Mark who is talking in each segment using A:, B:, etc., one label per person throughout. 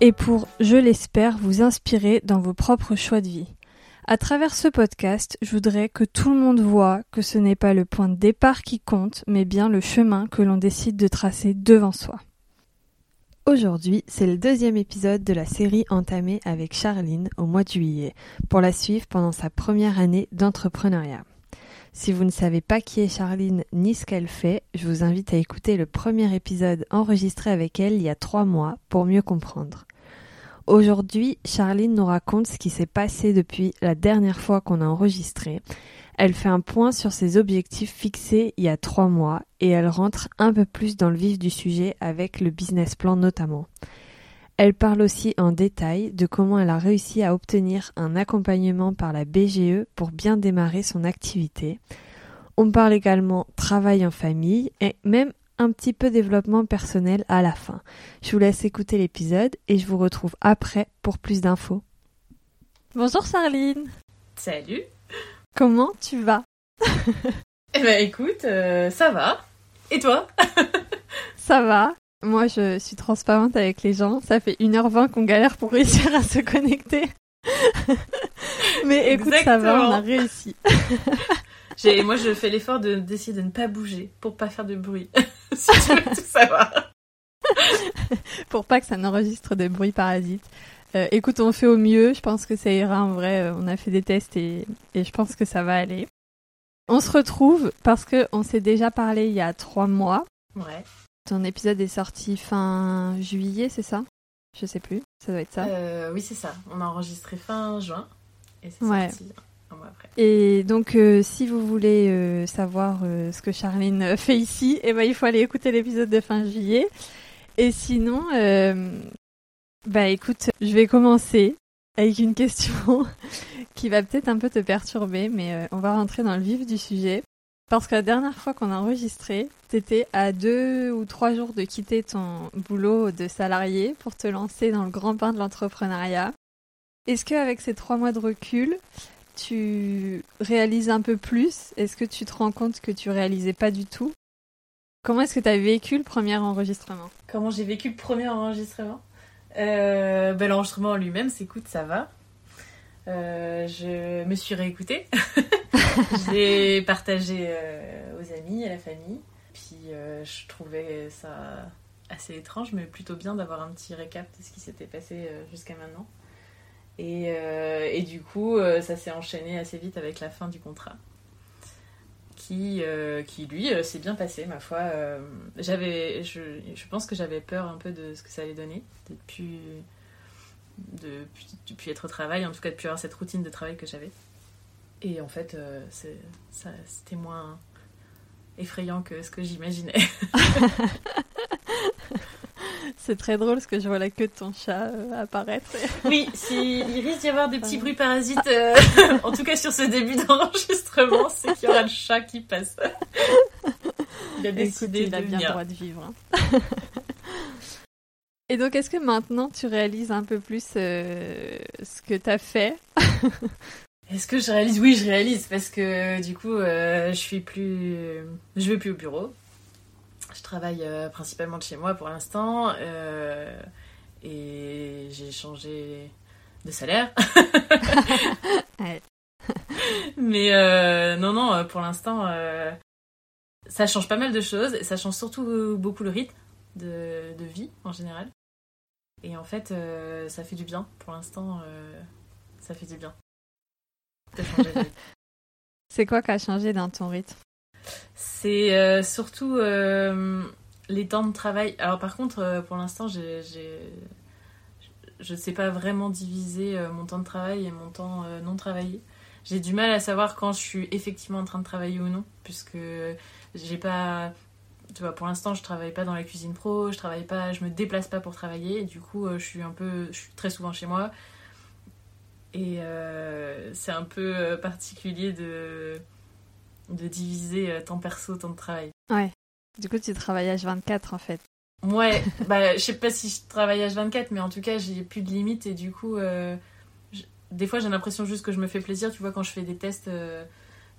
A: et pour, je l'espère, vous inspirer dans vos propres choix de vie. À travers ce podcast, je voudrais que tout le monde voit que ce n'est pas le point de départ qui compte, mais bien le chemin que l'on décide de tracer devant soi. Aujourd'hui, c'est le deuxième épisode de la série entamée avec Charline au mois de juillet, pour la suivre pendant sa première année d'entrepreneuriat. Si vous ne savez pas qui est Charline ni ce qu'elle fait, je vous invite à écouter le premier épisode enregistré avec elle il y a trois mois pour mieux comprendre. Aujourd'hui, Charline nous raconte ce qui s'est passé depuis la dernière fois qu'on a enregistré. Elle fait un point sur ses objectifs fixés il y a trois mois et elle rentre un peu plus dans le vif du sujet avec le business plan notamment. Elle parle aussi en détail de comment elle a réussi à obtenir un accompagnement par la BGE pour bien démarrer son activité. On parle également travail en famille et même un petit peu développement personnel à la fin. Je vous laisse écouter l'épisode et je vous retrouve après pour plus d'infos. Bonjour Charline.
B: Salut.
A: Comment tu vas?
B: Eh ben écoute, euh, ça va. Et toi?
A: Ça va. Moi, je suis transparente avec les gens. Ça fait 1h20 qu'on galère pour réussir à se connecter. Mais écoute, ça va, on a réussi.
B: Moi, je fais l'effort de d'essayer de ne pas bouger pour pas faire de bruit. si tu veux tout savoir.
A: pour pas que ça n'enregistre des bruits parasites. Euh, écoute, on fait au mieux. Je pense que ça ira en vrai. Euh, on a fait des tests et, et je pense que ça va aller. On se retrouve parce que on s'est déjà parlé il y a trois mois.
B: Ouais.
A: Ton épisode est sorti fin juillet, c'est ça? Je sais plus, ça doit être ça.
B: Euh, oui, c'est ça. On a enregistré fin juin et c'est sorti
A: Et donc, euh, si vous voulez euh, savoir ce que Charline fait ici, eh ben, il faut aller écouter l'épisode de fin juillet. Et sinon, bah écoute, je vais commencer avec une question qui va peut-être un peu te perturber, mais on va rentrer dans le vif du sujet. Parce que la dernière fois qu'on a enregistré, t'étais à deux ou trois jours de quitter ton boulot de salarié pour te lancer dans le grand bain de l'entrepreneuriat. Est-ce qu'avec ces trois mois de recul, tu réalises un peu plus? Est-ce que tu te rends compte que tu réalisais pas du tout? Comment est-ce que tu as vécu le premier enregistrement?
B: Comment j'ai vécu le premier enregistrement? Euh, ben, L'enregistrement lui-même, c'est écoute, ça va. Euh, je me suis réécoutée. J'ai partagé euh, aux amis, à la famille. Puis je trouvais ça assez étrange, mais plutôt bien d'avoir un petit récap de ce qui s'était passé jusqu'à maintenant. Et, et, du coup, ça s'est enchaîné assez vite avec la fin du contrat. Qui, qui lui, s'est bien passé, ma foi. j'avais, je, pense que j'avais peur un peu de ce que ça allait donner, depuis depuis, depuis être au travail, en tout cas depuis avoir cette routine de travail que j'avais. Et en fait, euh, c'était moins effrayant que ce que j'imaginais.
A: C'est très drôle parce que je vois la queue de ton chat euh, apparaître.
B: oui, il risque d'y avoir des petits bruits parasites, euh, en tout cas sur ce début d'enregistrement, c'est qu'il y aura le chat qui passe.
A: Il a décidé il a bien le droit de vivre. Hein. Et donc, est-ce que maintenant tu réalises un peu plus euh, ce que tu as fait?
B: Est-ce que je réalise? Oui, je réalise parce que du coup, euh, je suis plus, je vais plus au bureau. Je travaille euh, principalement de chez moi pour l'instant et j'ai changé de salaire. Mais non, non, pour l'instant, ça change pas mal de choses et ça change surtout beaucoup le rythme de, de vie en général. Et en fait, euh, ça fait du bien. Pour l'instant, euh, ça fait du bien.
A: C'est quoi qui a changé dans ton rythme?
B: C'est euh, surtout les temps de travail. Alors par contre, pour l'instant, je ne sais pas vraiment diviser mon temps de travail et mon temps non travaillé. J'ai du mal à savoir quand je suis effectivement en train de travailler ou non, puisque j'ai pas tu vois, pour l'instant, je travaille pas dans la cuisine pro, je travaille pas, je me déplace pas pour travailler. Du coup, je suis un peu, je suis très souvent chez moi. Et c'est un peu particulier de de diviser temps perso, temps de travail.
A: Ouais. Du coup, tu travailles H24 en fait.
B: Ouais, bah, je sais pas si je travaille H24, mais en tout cas, j'ai plus de limites et du coup, euh, des fois, j'ai l'impression juste que je me fais plaisir, tu vois, quand je fais des tests euh,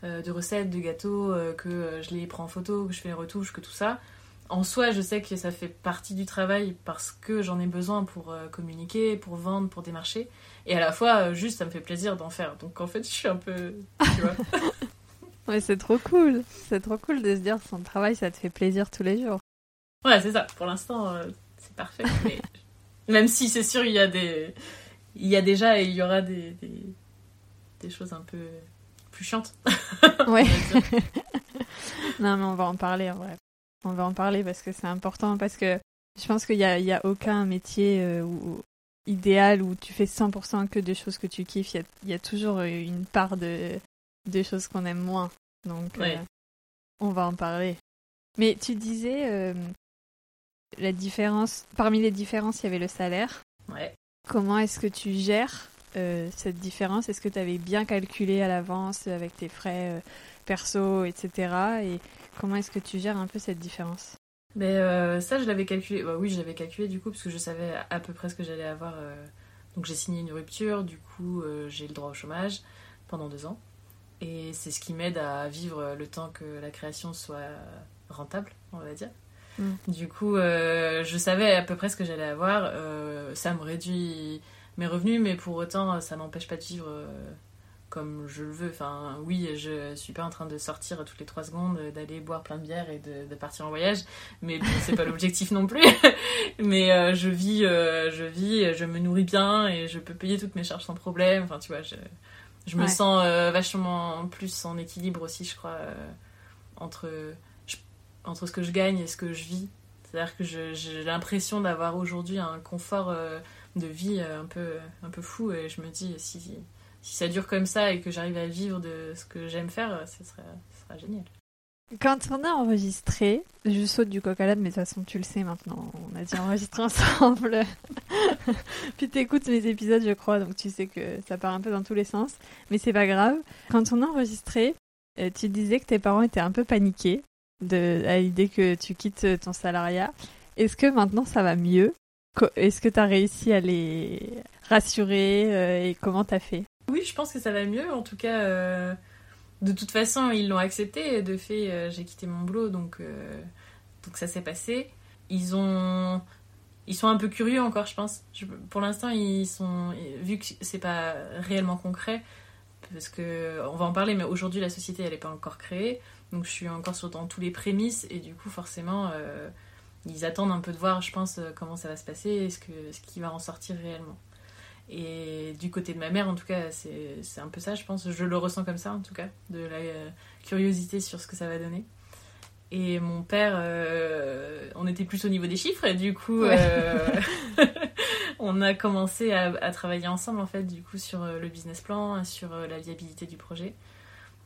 B: euh, de recettes, de gâteaux, que je les prends en photo, que je fais les retouches, que tout ça. En soi, je sais que ça fait partie du travail parce que j'en ai besoin pour communiquer, pour vendre, pour démarcher. Et à la fois, juste, ça me fait plaisir d'en faire. Donc en fait, je suis un peu. Tu vois
A: C'est trop cool. C'est trop cool de se dire son travail, ça te fait plaisir tous les jours.
B: Ouais, c'est ça. Pour l'instant, euh, c'est parfait. Même si c'est sûr, il y a des. Il y a déjà et il y aura des, des, choses un peu plus chiantes.
A: ouais. non, mais on va en parler en vrai. On va en parler parce que c'est important. Parce que je pense qu'il n'y a, y a aucun métier euh, idéal où tu fais 100% que des choses que tu kiffes. Il y a, y a, toujours une part de, de choses qu'on aime moins. Donc, euh, on va en parler. Mais tu disais, euh, la différence, parmi les différences, il y avait le salaire.
B: Ouais.
A: Comment est-ce que tu gères euh, cette différence? Est-ce que tu avais bien calculé à l'avance avec tes frais perso, etc. Et comment est-ce que tu gères un peu cette différence?
B: Mais ça, je l'avais calculé. Bah, oui, j'avais calculé du coup, parce que je savais à peu près ce que j'allais avoir. Donc j'ai signé une rupture, du coup j'ai le droit au chômage pendant deux ans. Et c'est ce qui m'aide à vivre le temps que la création soit rentable, on va dire. Mm. Du coup, euh, je savais à peu près ce que j'allais avoir. Euh, ça me réduit mes revenus, mais pour autant, ça n'empêche pas de vivre euh, comme je le veux. Enfin, oui, je suis pas en train de sortir toutes les trois secondes, d'aller boire plein de bière et de, partir en voyage, mais c'est pas l'objectif non plus. mais je vis, je vis, je me nourris bien et je peux payer toutes mes charges sans problème. Enfin, tu vois, je je me sens euh, vachement plus en équilibre aussi, je crois, euh, entre, entre ce que je gagne et ce que je vis. C'est-à-dire que j'ai l'impression d'avoir aujourd'hui un confort euh, de vie un peu, un peu fou et je me dis si, si ça dure comme ça et que j'arrive à vivre de ce que j'aime faire, ce serait, ce serait génial.
A: Quand on a enregistré, je saute du coq à l'âne, mais de toute façon, tu le sais maintenant, on a déjà enregistré ensemble. Puis t'écoutes mes épisodes, je crois, donc tu sais que ça part un peu dans tous les sens. Mais c'est pas grave. Quand on a enregistré, euh, tu disais que tes parents étaient un peu paniqués de, à l'idée que tu quittes ton salariat. Est-ce que maintenant ça va mieux? Est-ce que tu as réussi à les rassurer euh, et comment t'as fait?
B: Oui, je pense que ça va mieux. En tout cas, euh, de toute façon, ils l'ont accepté. De fait, euh, j'ai quitté mon boulot, donc, euh, donc ça s'est passé. Ils ont. Ils sont un peu curieux encore, je pense. pour l'instant, ils sont. Vu que c'est pas réellement concret, parce que. On va en parler, mais aujourd'hui, la société, elle n'est pas encore créée. Donc je suis encore sur, dans tous les prémices, et du coup, forcément. Euh, ils attendent un peu de voir, je pense, comment ça va se passer, ce, que, ce qui va en sortir réellement. Et du côté de ma mère, en tout cas, c'est un peu ça, je pense. Je le ressens comme ça, en tout cas, de la euh, curiosité sur ce que ça va donner. Et mon père, euh, on était plus au niveau des chiffres, et du coup, euh, on a commencé à, à, travailler ensemble, en fait, du coup, sur le business plan, sur la viabilité du projet.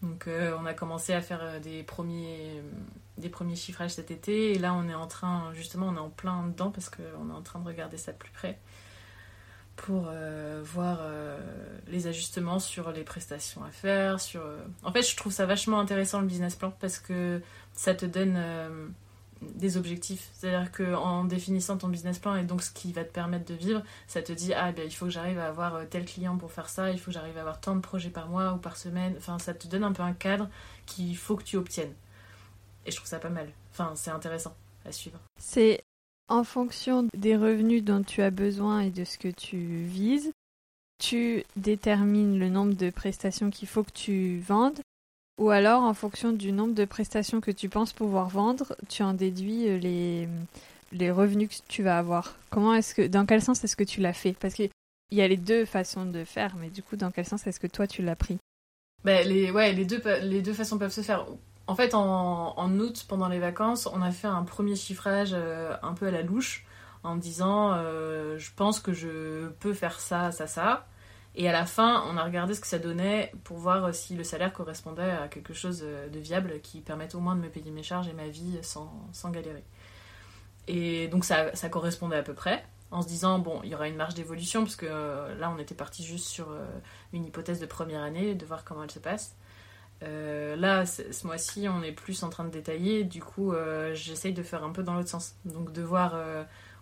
B: Donc, on a commencé à faire des premiers, des premiers chiffrages cet été, et là, on est en train, justement, on est en plein dedans, parce qu'on est en train de regarder ça de plus près pour euh, voir euh, les ajustements sur les prestations à faire. Sur, euh, En fait, je trouve ça vachement intéressant le business plan parce que ça te donne des objectifs. C'est-à-dire qu'en définissant ton business plan et donc ce qui va te permettre de vivre, ça te dit ah ben il faut que j'arrive à avoir tel client pour faire ça, il faut que j'arrive à avoir tant de projets par mois ou par semaine. Enfin, ça te donne un peu un cadre qu'il faut que tu obtiennes. Et je trouve ça pas mal. Enfin, c'est intéressant à suivre.
A: C'est en fonction des revenus dont tu as besoin et de ce que tu vises, tu détermines le nombre de prestations qu'il faut que tu vendes, ou alors en fonction du nombre de prestations que tu penses pouvoir vendre, tu en déduis euh, les, revenus que tu vas avoir. Comment est-ce que, dans quel sens est-ce que tu l'as fait? Parce qu'il y a les deux façons de faire, mais du coup, dans quel sens est-ce que toi tu l'as pris?
B: Ben, les deux façons peuvent se faire. En fait, en, août, pendant les vacances, on a fait un premier chiffrage euh, un peu à la louche en disant euh, je pense que je peux faire ça, ça, ça. Et à la fin, on a regardé ce que ça donnait pour voir si le salaire correspondait à quelque chose de viable qui permette au moins de me payer mes charges et ma vie sans, sans galérer. Et donc ça, correspondait à peu près, en se disant, bon, il y aura une marge d'évolution, parce que euh, là, on était parti juste sur une hypothèse de première année, de voir comment elle se passe. Euh, là, ce mois-ci, on est plus en train de détailler, du coup, j'essaye de faire un peu dans l'autre sens. Donc de voir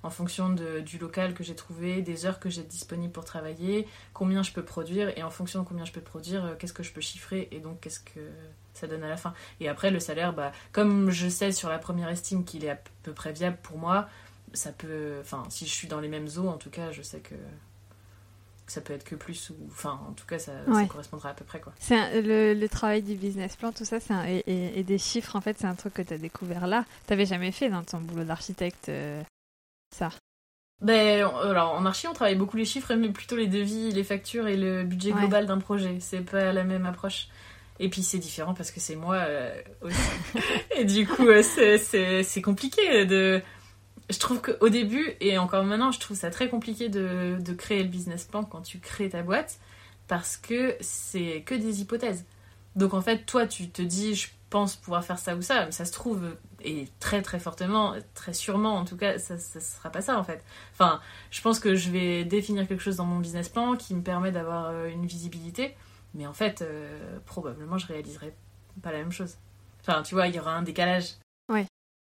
B: en fonction du local que j'ai trouvé, des heures que j'ai disponibles pour travailler, combien je peux produire, et en fonction de combien je peux produire, euh, qu'est-ce que je peux chiffrer, et donc qu'est-ce que ça donne à la fin. Et après, le salaire, bah, comme je sais sur la première estime qu'il est à peu près viable pour moi, ça peut. Enfin, si je suis dans les mêmes eaux, en tout cas, je sais que ça peut être que plus ou enfin en tout cas ça, correspondra à peu près quoi
A: c'est le, le, travail du business plan tout ça c'est et, et, des chiffres en fait c'est un truc que tu as découvert là tu n'avais jamais fait dans ton boulot d'architecte euh, ça?
B: Ben, alors en archi, on travaille beaucoup les chiffres, mais plutôt les devis, les factures et le budget global d'un projet. C'est pas la même approche. Et puis c'est différent parce que c'est moi euh, aussi. et du coup, euh, c'est compliqué de. Je trouve qu'au début, et encore maintenant, je trouve ça très compliqué de, de créer le business plan quand tu crées ta boîte parce que c'est que des hypothèses. Donc en fait, toi, tu te dis, je pense pouvoir faire ça ou ça, mais ça se trouve, et très très fortement, très sûrement en tout cas, ça, ça sera pas ça en fait. Enfin, je pense que je vais définir quelque chose dans mon business plan qui me permet d'avoir euh, une visibilité, mais en fait, euh, probablement je réaliserai pas la même chose. Enfin, tu vois, il y aura un décalage.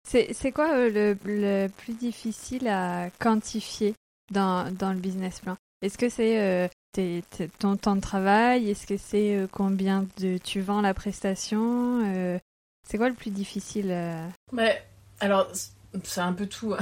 A: C'est quoi euh, le, le, plus difficile à quantifier dans, dans le business plan? Est-ce que c'est ton temps de travail? Est-ce que c'est combien de tu vends la prestation? C'est quoi le plus difficile euh?
B: Ouais, Alors, c'est un peu tout.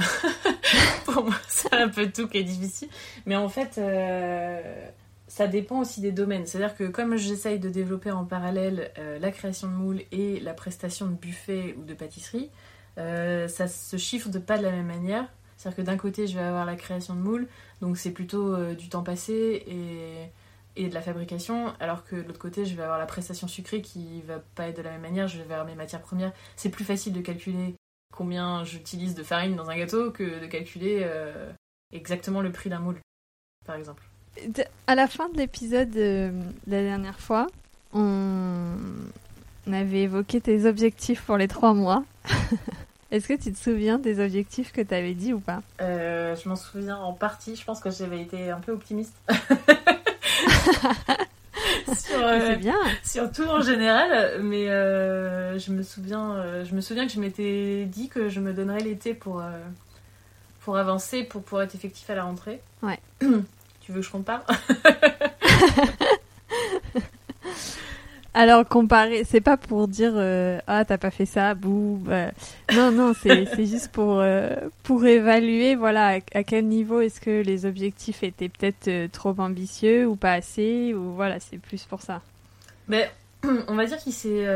B: Pour moi, c'est un peu tout qui est difficile. Mais en fait, euh, ça dépend aussi des domaines. C'est-à-dire que comme j'essaye de développer en parallèle euh, la création de moules et la prestation de buffet ou de pâtisserie, ça se chiffre de pas de la même manière. C'est-à-dire que d'un côté, je vais avoir la création de moules, donc c'est plutôt du temps passé et et de la fabrication, alors que de l'autre côté, je vais avoir la prestation sucrée qui va pas être de la même manière, je vais avoir mes matières premières. C'est plus facile de calculer combien j'utilise de farine dans un gâteau que de calculer euh, exactement le prix d'un moule, par exemple.
A: À la fin de l'épisode de la dernière fois, on avait évoqué tes objectifs pour les trois mois. Est-ce que tu te souviens des objectifs que tu avais dit ou pas?
B: Euh, Je m'en souviens en partie. Je pense que j'avais été un peu optimiste. sur, euh, bien. sur tout en général, mais euh, je me souviens, je me souviens que je m'étais dit que je me donnerais l'été pour pour avancer, pour pouvoir être effectif à la rentrée.
A: Ouais.
B: tu veux que je compare
A: Alors comparer, c'est pas pour dire euh, ah t'as pas fait ça, bouh. Bah. Non non, c'est juste pour euh, pour évaluer voilà à, quel niveau est-ce que les objectifs étaient peut-être euh, trop ambitieux ou pas assez ou voilà c'est plus pour ça.
B: Mais on va dire qu'il s'est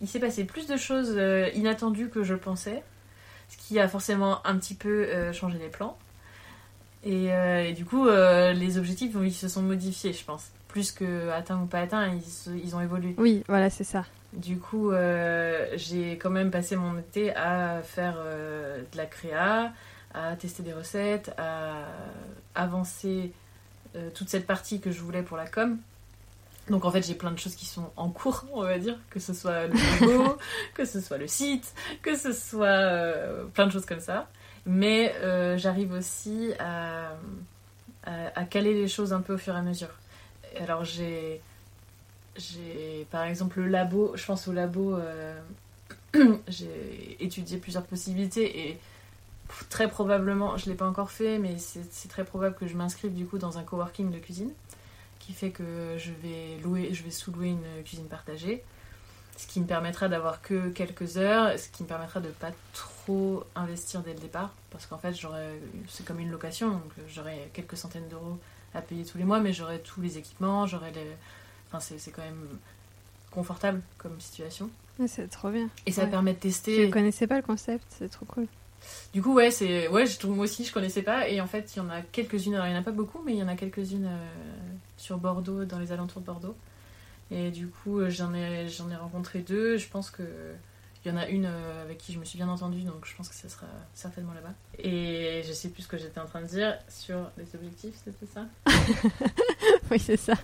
B: il s'est passé plus de choses inattendues que je pensais, ce qui a forcément un petit peu changé les plans. Et, et du coup les objectifs ils se sont modifiés je pense plus que atteint ou pas atteint, ils, ils ont évolué.
A: Oui, voilà, c'est ça.
B: Du coup, euh, j'ai quand même passé mon été à faire euh, de la créa, à tester des recettes, à avancer euh, toute cette partie que je voulais pour la com. Donc en fait, j'ai plein de choses qui sont en cours, on va dire, que ce soit le logo, que ce soit le site, que ce soit plein de choses comme ça. Mais j'arrive aussi à, à, caler les choses un peu au fur et à mesure alors j'ai par exemple le labo, je pense au labo, euh, j'ai étudié plusieurs possibilités et très probablement, je ne l'ai pas encore fait, mais c'est très probable que je m'inscrive du coup dans un coworking de cuisine qui fait que je vais louer, je vais sous-louer une cuisine partagée, ce qui me permettra d'avoir que quelques heures, ce qui me permettra de pas trop investir dès le départ, parce qu'en fait c'est comme une location, donc j'aurai quelques centaines d'euros à payer tous les mois, mais j'aurai tous les équipements, j'aurai les. Enfin, c'est quand même confortable comme situation.
A: c'est trop bien.
B: Et ça permet de tester.
A: Je connaissais pas le concept, c'est trop cool.
B: Du coup, ouais, c'est ouais, je, moi aussi, je connaissais pas. Et en fait, il y en a quelques-unes. Alors, il y en a pas beaucoup, mais il y en a quelques-unes euh, sur Bordeaux, dans les alentours de Bordeaux. Et du coup, euh, j'en ai, j'en ai rencontré deux. Je pense que Il y en a une euh, avec qui je me suis bien entendue, donc je pense que ce sera certainement là-bas. Et je sais plus ce que j'étais en train de dire sur les objectifs, c'était ça?
A: Oui, c'est ça.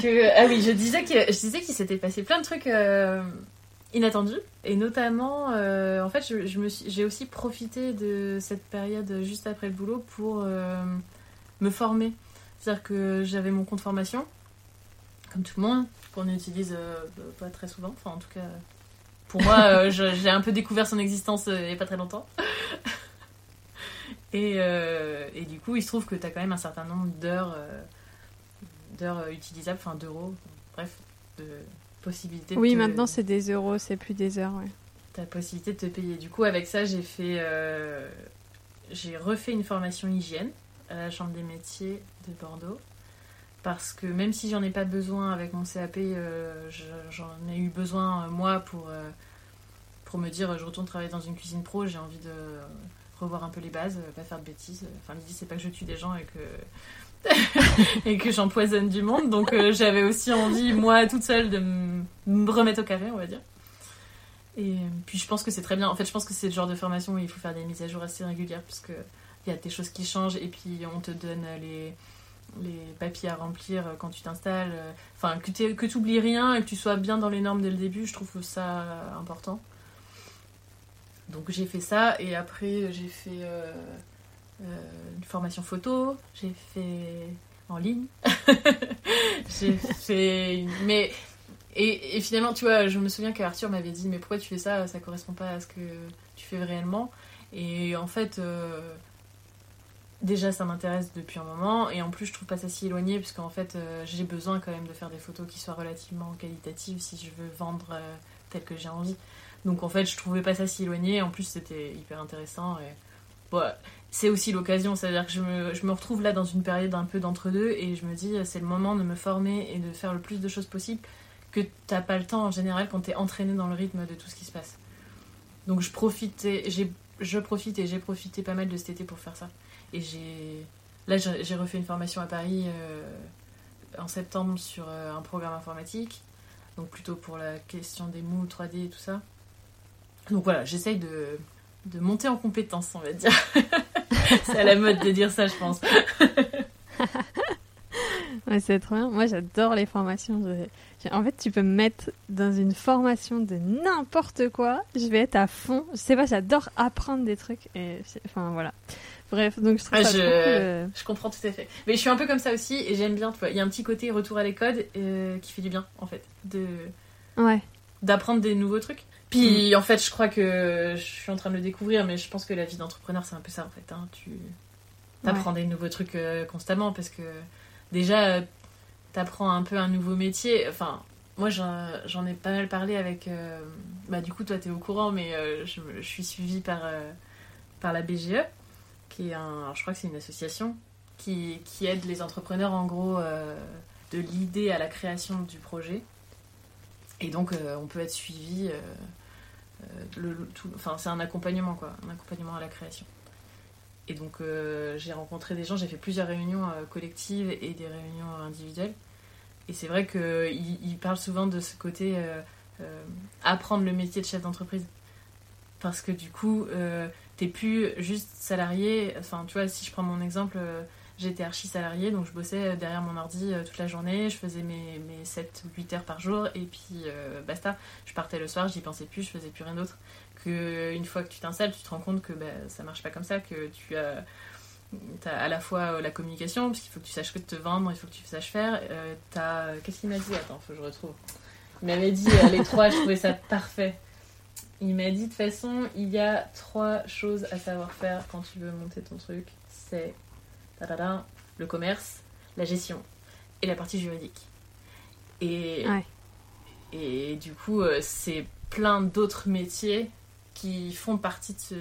B: que, ah oui, je disais que je disais qu'il s'était passé plein de trucs euh, inattendus et notamment, euh, en fait, je, je me j'ai aussi profité de cette période juste après le boulot pour euh, me former. C'est-à-dire que j'avais mon compte formation, comme tout le monde, qu'on utilise euh, pas très souvent. Enfin, en tout cas, pour moi, euh, j'ai un peu découvert son existence euh, il n'y a pas très longtemps. et, euh, et du coup, il se trouve que tu as quand même un certain nombre d'heures d'heures utilisables, enfin d'euros, bref, de possibilités. de
A: Oui,
B: te-
A: maintenant c'est des euros, c'est plus des heures. Ouais.
B: ta possibilité de te payer. Du coup, avec ça, j'ai fait, euh, j'ai refait une formation hygiène à la Chambre des métiers de Bordeaux. Parce que même si j'en ai pas besoin avec mon CAP, euh, je- j'en ai eu besoin euh, moi pour, euh, pour me dire je retourne travailler dans une cuisine pro, j'ai envie de revoir un peu les bases, pas faire de bêtises. Enfin, l'idée c'est pas que je tue des gens et que et que j'empoisonne du monde. Donc j'avais aussi envie moi toute seule de me remettre au carré, on va dire. Et puis je pense que c'est très bien. En fait, je pense que c'est le genre de formation où il faut faire des mises à jour assez régulières parce il y a des choses qui changent et puis on te donne les, les papiers à remplir quand tu t'installes. Enfin, que tu que oublies rien et que tu sois bien dans les normes dès le début, je trouve ça important. Donc j'ai fait ça et après j'ai fait euh, euh, une formation photo, j'ai fait en ligne, j'ai fait mais et, et finalement tu vois je me souviens qu'Arthur m'avait dit mais pourquoi tu fais ça? Ça correspond pas à ce que tu fais réellement et en fait euh, déjà ça m'intéresse depuis un moment et en plus je trouve pas ça si éloigné parce qu'en fait euh, j'ai besoin quand même de faire des photos qui soient relativement qualitatives si je veux vendre euh, tel que j'ai envie. Donc en fait je trouvais pas ça si éloigné en plus c'était hyper intéressant et bon, c'est aussi l'occasion c'est à dire que je me, je me retrouve là dans une période un peu d'entre deux et je me dis c'est le moment de me former et de faire le plus de choses possible que t'as pas le temps en général quand t'es entraîné dans le rythme de tout ce qui se passe. Donc je profitais j'ai je profite et j'ai profité pas mal de cet été pour faire ça et j'ai. Là, j'ai refait une formation à Paris euh, en septembre sur euh, un programme informatique. Donc, plutôt pour la question des mots 3D et tout ça. Donc, voilà, j'essaye de, de monter en compétence, on va dire. C'est à la mode de dire ça, je pense.
A: Ouais, c'est trop bien. Moi, j'adore les formations. Je- En fait, tu peux me mettre dans une formation de n'importe quoi. Je vais être à fond. Je sais pas, j'adore apprendre des trucs. Et enfin, voilà. Bref, donc je trouve
B: Ah,
A: ça
B: je-
A: trop cool.
B: Je comprends tout à fait. Mais je suis un peu comme ça aussi et j'aime bien, tu vois. Il y a un petit côté retour à l'école euh, qui fait du bien, en fait. De
A: Ouais.
B: d'apprendre des nouveaux trucs. Puis en fait, je crois que je suis en train de le découvrir, mais je pense que la vie d'entrepreneur, c'est un peu ça en fait. hein. Tu apprends des nouveaux trucs euh, constamment parce que déjà, tu apprends un peu un nouveau métier. Enfin, moi, j'en ai pas mal parlé avec. euh, Bah, du coup, toi, tu es au courant, mais euh, je, suis suivie par, euh, par la BGE, qui est un. je crois que c'est une association qui, qui aide les entrepreneurs en gros euh, de l'idée à la création du projet. Et donc, euh, on peut être suivi. euh, euh, enfin, c'est un accompagnement, quoi. Un accompagnement à la création. Et donc, euh, j'ai rencontré des gens, j'ai fait plusieurs réunions euh, collectives et des réunions individuelles. Et c'est vrai qu'ils ils parlent souvent de ce côté euh, apprendre le métier de chef d'entreprise. Parce que du coup, t'es plus juste salarié. Enfin, tu vois, si je prends mon exemple, j'étais archi salarié, donc je bossais derrière mon ordi euh, toute la journée, je faisais mes, mes 7 ou 8 heures par jour, et puis euh, basta. Je partais le soir, j'y pensais plus, je faisais plus rien d'autre. Que une fois que tu t'installes, tu te rends compte que bah, ça marche pas comme ça, que tu as, à la fois euh, la communication, parce qu'il faut que tu saches que te vendre, il faut que tu saches faire. Euh, t'as- Qu'est-ce qu'il m'a dit? Attends, faut que je retrouve. Il m'avait dit euh, les trois, je trouvais ça parfait. Il m'a dit de toute façon, il y a trois choses à savoir faire quand tu veux monter ton truc. C'est tadada, le commerce, la gestion et la partie juridique. Et,
A: Ouais.
B: et du coup, euh, c'est plein d'autres métiers qui font partie de ce,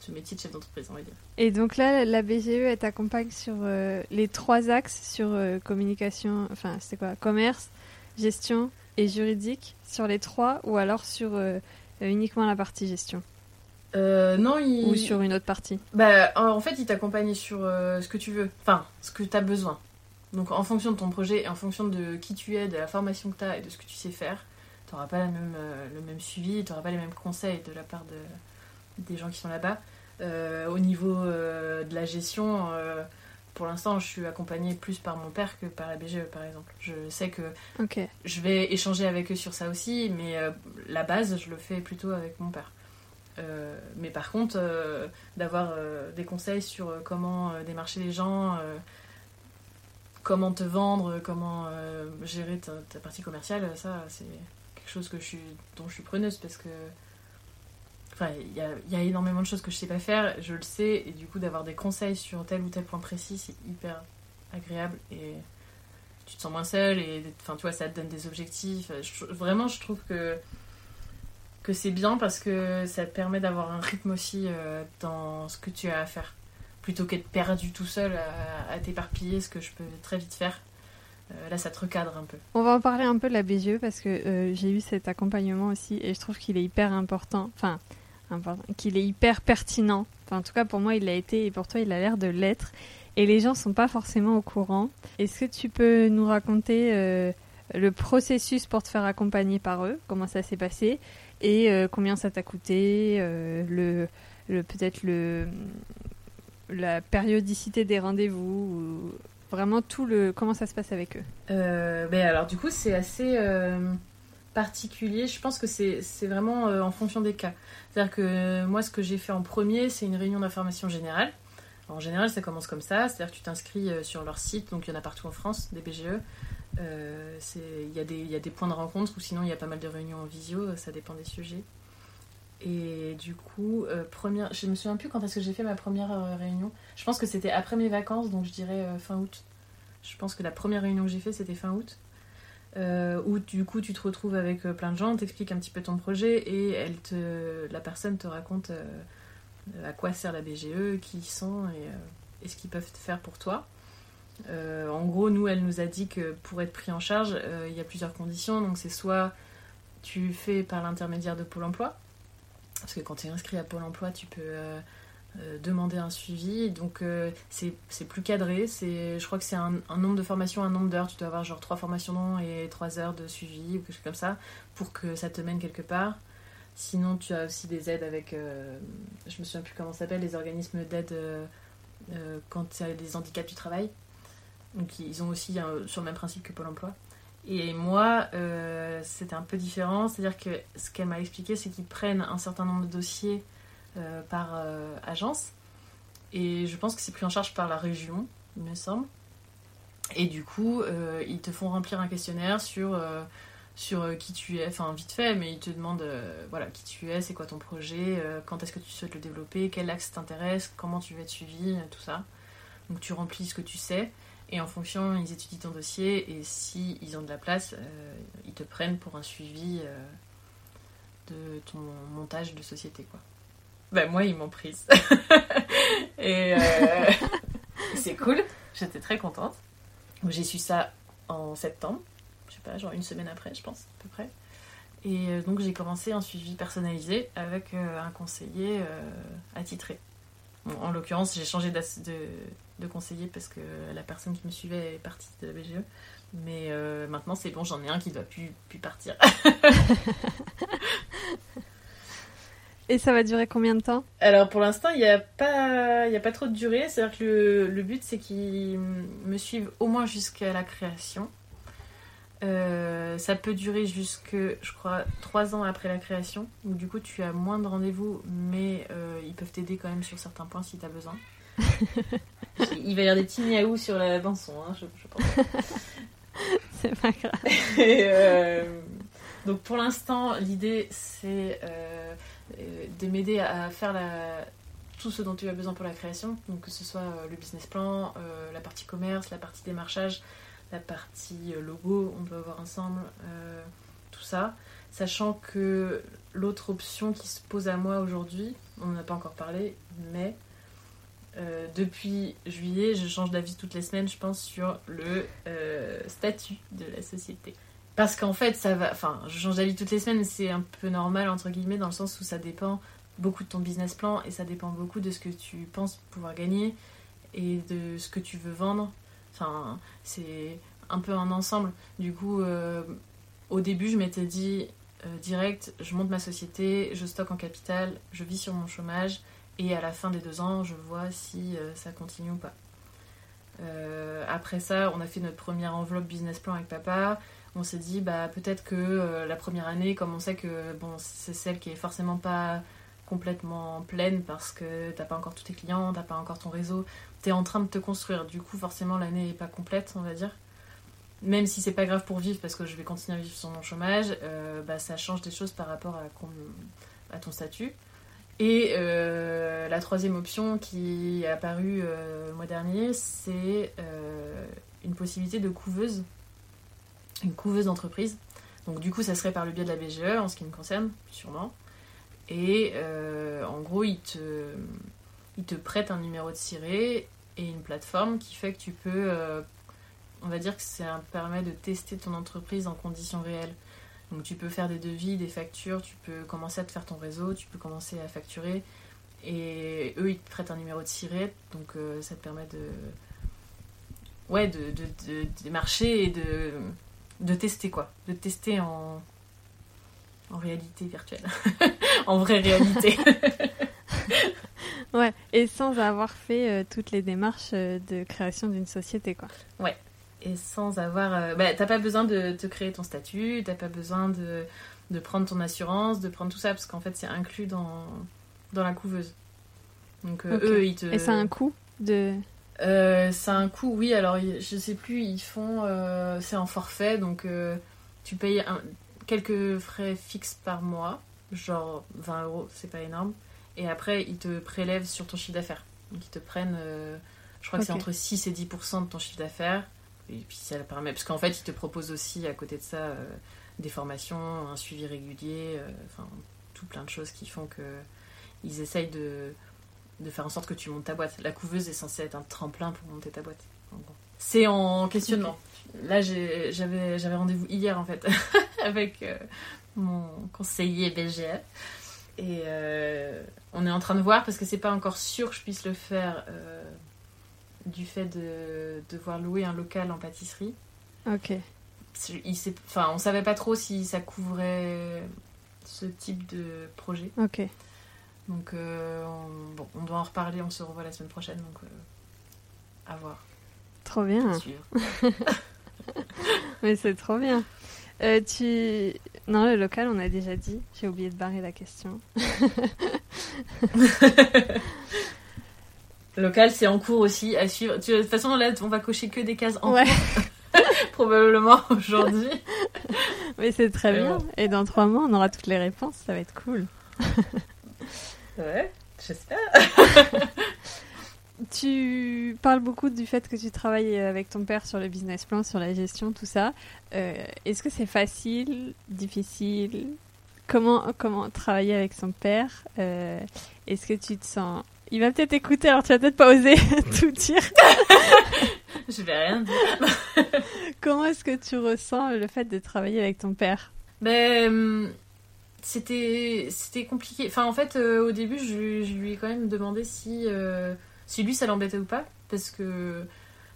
B: ce métier de chef d'entreprise, on va dire.
A: Et donc là, la BGE, elle t'accompagne sur euh, les trois axes, sur euh, communication, enfin, c'est quoi Commerce, gestion et juridique, sur les trois, ou alors sur euh, uniquement la partie gestion?
B: Euh, non, il...
A: Ou sur une autre partie
B: Bah, en fait, il t'accompagne sur euh, ce que tu veux, enfin, ce que tu as besoin. Donc, en fonction de ton projet et en fonction de qui tu es, de la formation que tu as et de ce que tu sais faire, tu n'auras pas la même, euh, le même suivi, tu n'auras pas les mêmes conseils de la part de, des gens qui sont là-bas. Au niveau de la gestion, pour l'instant, je suis accompagnée plus par mon père que par la BGE, par exemple. Je sais que je vais échanger avec eux sur ça aussi, mais la base, je le fais plutôt avec mon père. Mais par contre, d'avoir des conseils sur comment démarcher les gens, comment te vendre, comment gérer ta, partie commerciale, ça, c'est quelque chose que je suis, dont je suis preneuse parce que. Enfin, il y a, énormément de choses que je sais pas faire, je le sais, et du coup, d'avoir des conseils sur tel ou tel point précis, c'est hyper agréable et tu te sens moins seul et enfin, tu ça te donne des objectifs. vraiment, je trouve que, que c'est bien parce que ça te permet d'avoir un rythme aussi euh, dans ce que tu as à faire plutôt qu'être perdu tout seul à, à t'éparpiller, ce que je peux très vite faire. Euh, là, ça te recadre un peu.
A: On va en parler un peu de la BGE parce que euh, j'ai eu cet accompagnement aussi et je trouve qu'il est hyper important. Enfin, qu'il est hyper pertinent. Enfin, en tout cas, pour moi, il l'a été et pour toi, il a l'air de l'être. Et les gens sont pas forcément au courant. Est-ce que tu peux nous raconter euh, le processus pour te faire accompagner par eux? Comment ça s'est passé? Et combien ça t'a coûté le, le peut-être le la périodicité des rendez-vous Vraiment tout le comment ça se passe avec eux?
B: Euh, ben alors du coup c'est assez euh, particulier. Je pense que c'est vraiment euh, en fonction des cas. C'est-à-dire que moi ce que j'ai fait en premier c'est une réunion d'information générale. En général ça commence comme ça, c'est-à-dire que tu t'inscris sur leur site, donc il y en a partout en France, des BGE. Il y, a des, points de rencontre ou sinon il y a pas mal de réunions en visio, ça dépend des sujets. Et du coup, première, je me souviens plus quand est-ce que j'ai fait ma première réunion. Je pense que c'était après mes vacances, donc je dirais fin août. Je pense que la première réunion que j'ai fait, c'était fin août. Euh, où du coup tu te retrouves avec euh, plein de gens, t'expliques un petit peu ton projet et elle te, la personne te raconte euh, à quoi sert la BGE, qui ils sont et, ce qu'ils peuvent faire pour toi. En gros, nous, elle nous a dit que pour être pris en charge, il y a plusieurs conditions. Donc c'est soit tu fais par l'intermédiaire de Pôle Emploi, parce que quand tu es inscrit à Pôle Emploi, tu peux euh, demander un suivi. Donc euh, c'est plus cadré. Je crois que c'est un, nombre de formations, un nombre d'heures. Tu dois avoir genre trois formations et trois heures de suivi ou quelque chose comme ça pour que ça te mène quelque part. Sinon, tu as aussi des aides avec, euh, je me souviens plus comment ça s'appelle, les organismes d'aide quand tu as des handicaps du travail. Donc ils ont aussi sur le même principe que Pôle Emploi. Et moi, c'était un peu différent. C'est-à-dire que ce qu'elle m'a expliqué, c'est qu'ils prennent un certain nombre de dossiers euh, par euh, agence. Et je pense que c'est pris en charge par la région, il me semble. Et du coup, euh, ils te font remplir un questionnaire sur, sur qui tu es, enfin vite fait, mais ils te demandent voilà, qui tu es, c'est quoi ton projet, quand est-ce que tu souhaites le développer, quel axe t'intéresse, comment tu veux être suivi, tout ça. Donc tu remplis ce que tu sais, et en fonction, ils étudient ton dossier, et si ils ont de la place, ils te prennent pour un suivi de ton montage de société. quoi. Ben moi, ils m'ont prise. et euh, c'est cool. J'étais très contente. J'ai su ça en septembre. Je sais pas, genre une semaine après, je pense, à peu près. Et euh, donc j'ai commencé un suivi personnalisé avec euh, un conseiller attitré. En l'occurrence, j'ai changé de, de, conseiller parce que la personne qui me suivait est partie de la BGE. Mais maintenant, c'est bon, j'en ai un qui doit plus, plus partir.
A: Et ça va durer combien de temps?
B: Alors pour l'instant, il n'y a, pas, a pas trop de durée. C'est-à-dire que le, but, c'est qu'ils me suivent au moins jusqu'à la création. Euh, ça peut durer jusque, je crois, trois ans après la création. Donc du coup, tu as moins de rendez-vous, mais euh, ils peuvent t'aider quand même sur certains points si tu as besoin. il va y avoir des petits miaou sur la bande-son, hein, je, pense.
A: c'est pas grave.
B: Euh, donc pour l'instant, l'idée, c'est euh, de m'aider à faire la, tout ce dont tu as besoin pour la création, donc que ce soit le business plan, euh, la partie commerce, la partie démarchage, la partie logo, on peut avoir ensemble, tout ça. Sachant que l'autre option qui se pose à moi aujourd'hui, on n'en a pas encore parlé, mais depuis juillet, je change d'avis toutes les semaines, je pense, sur le statut de la société. Parce qu'en fait, ça va. Enfin, je change d'avis toutes les semaines, c'est un peu normal, entre guillemets, dans le sens où ça dépend beaucoup de ton business plan et ça dépend beaucoup de ce que tu penses pouvoir gagner et de ce que tu veux vendre. C'est un peu un ensemble. Du coup, euh, au début, je m'étais dit, direct, je monte ma société, je stocke en capital, je vis sur mon chômage et à la fin des deux ans, je vois si ça continue ou pas. après ça, on a fait notre première enveloppe business plan avec papa. On s'est dit, bah, peut-être que la première année, comme on sait que bon, c'est celle qui est forcément pas complètement pleine parce que t'as pas encore tous tes clients, t'as pas encore ton réseau, t'es en train de te construire. Du coup, forcément, l'année est pas complète, on va dire. Même si c'est pas grave pour vivre parce que je vais continuer à vivre sur mon chômage, euh, bah, ça change des choses par rapport à, ton statut. Et euh, la troisième option qui est apparue euh, le mois dernier, c'est une possibilité de couveuse, une couveuse d'entreprise. Donc du coup, ça serait par le biais de la BGE en ce qui me concerne, sûrement. Et en gros, il te, il te prête un numéro de ciré et une plateforme qui fait que tu peux, euh, on va dire que ça permet de tester ton entreprise en conditions réelles. Donc tu peux faire des devis, des factures, tu peux commencer à te faire ton réseau, tu peux commencer à facturer. Et eux, ils te prêtent un numéro de ciré, donc euh, ça te permet de, ouais, de, marcher et de, de tester quoi, de tester en, en réalité virtuelle, en vraie réalité.
A: ouais, et sans avoir fait euh, toutes les démarches euh, de création d'une société, quoi.
B: Ouais, et sans avoir... Euh, bah, t'as pas besoin de te créer ton statut, t'as pas besoin de, de, prendre ton assurance, de prendre tout ça, parce qu'en fait, c'est inclus dans, dans la couveuse.
A: Donc eux, ils te... Et ça a un coût de...
B: c'est un coût, oui. Alors, je sais plus, ils font. c'est en forfait, donc tu payes un, quelques frais fixes par mois, genre 20 euros, c'est pas énorme. Et après, ils te prélèvent sur ton chiffre d'affaires. Donc, ils te prennent, euh, je crois que c'est entre 6 et 10% de ton chiffre d'affaires. Et puis, ça permet. Parce qu'en fait, ils te proposent aussi, à côté de ça, euh, des formations, un suivi régulier, euh, enfin, tout plein de choses qui font que. Ils essayent de, de faire en sorte que tu montes ta boîte. La couveuse est censée être un tremplin pour monter ta boîte. C'est en questionnement. Là, j'avais rendez-vous hier, en fait, avec euh, mon conseiller BGF. Et euh, on est en train de voir, parce que c'est pas encore sûr que je puisse le faire euh, du fait de devoir louer un local en pâtisserie.
A: Ok.
B: Il enfin, on savait pas trop si ça couvrait ce type de projet.
A: Ok.
B: Donc, on, bon, on doit en reparler, on se revoit la semaine prochaine, donc à voir.
A: Trop bien. Mais c'est trop bien. Euh, tu... Non, le local, on a déjà dit. J'ai oublié de barrer la question.
B: le local, c'est en cours aussi à suivre. De toute façon, là, on va cocher que des cases en cours. Probablement aujourd'hui.
A: Mais c'est très bien. Et dans trois mois, on aura toutes les réponses. Ça va être cool.
B: ouais, j'espère.
A: tu parles beaucoup du fait que tu travailles avec ton père sur le business plan, sur la gestion, tout ça. Euh, est-ce que c'est facile, difficile? Comment, comment travailler avec son père? Euh, Est-ce que tu te sens... Il va peut-être écouter, alors tu vas peut-être pas oser tout dire.
B: Je vais rien dire.
A: comment est-ce que tu ressens le fait de travailler avec ton père?
B: Ben c'était c'était compliqué. Enfin, en fait, euh, au début, je, je, lui ai quand même demandé si si lui ça l'embêtait ou pas, parce que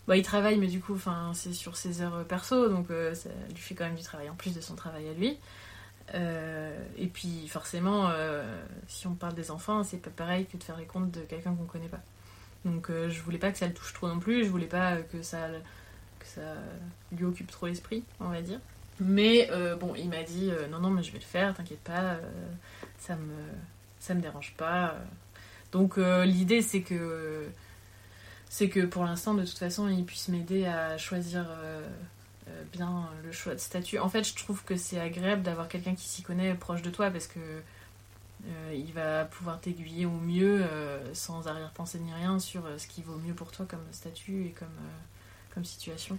B: bah, il travaille, mais du coup, enfin, c'est sur ses heures perso, donc euh, ça lui fait quand même du travail en plus de son travail à lui. Euh, et puis forcément, euh, si on parle des enfants, c'est pas pareil que de faire les comptes de quelqu'un qu'on connaît pas. Donc je voulais pas que ça le touche trop non plus, je voulais pas que ça, que ça lui occupe trop l'esprit, on va dire. Mais bon, il m'a dit non, non, mais je vais le faire, t'inquiète pas, ça me, ça me dérange pas. Donc euh, l'idée c'est que c'est que pour l'instant de toute façon il puisse m'aider à choisir euh, euh, bien le choix de statut. En fait je trouve que c'est agréable d'avoir quelqu'un qui s'y connaît proche de toi parce que il va pouvoir t'aiguiller au mieux sans arrière-pensée ni rien sur ce qui vaut mieux pour toi comme statut et comme, comme situation.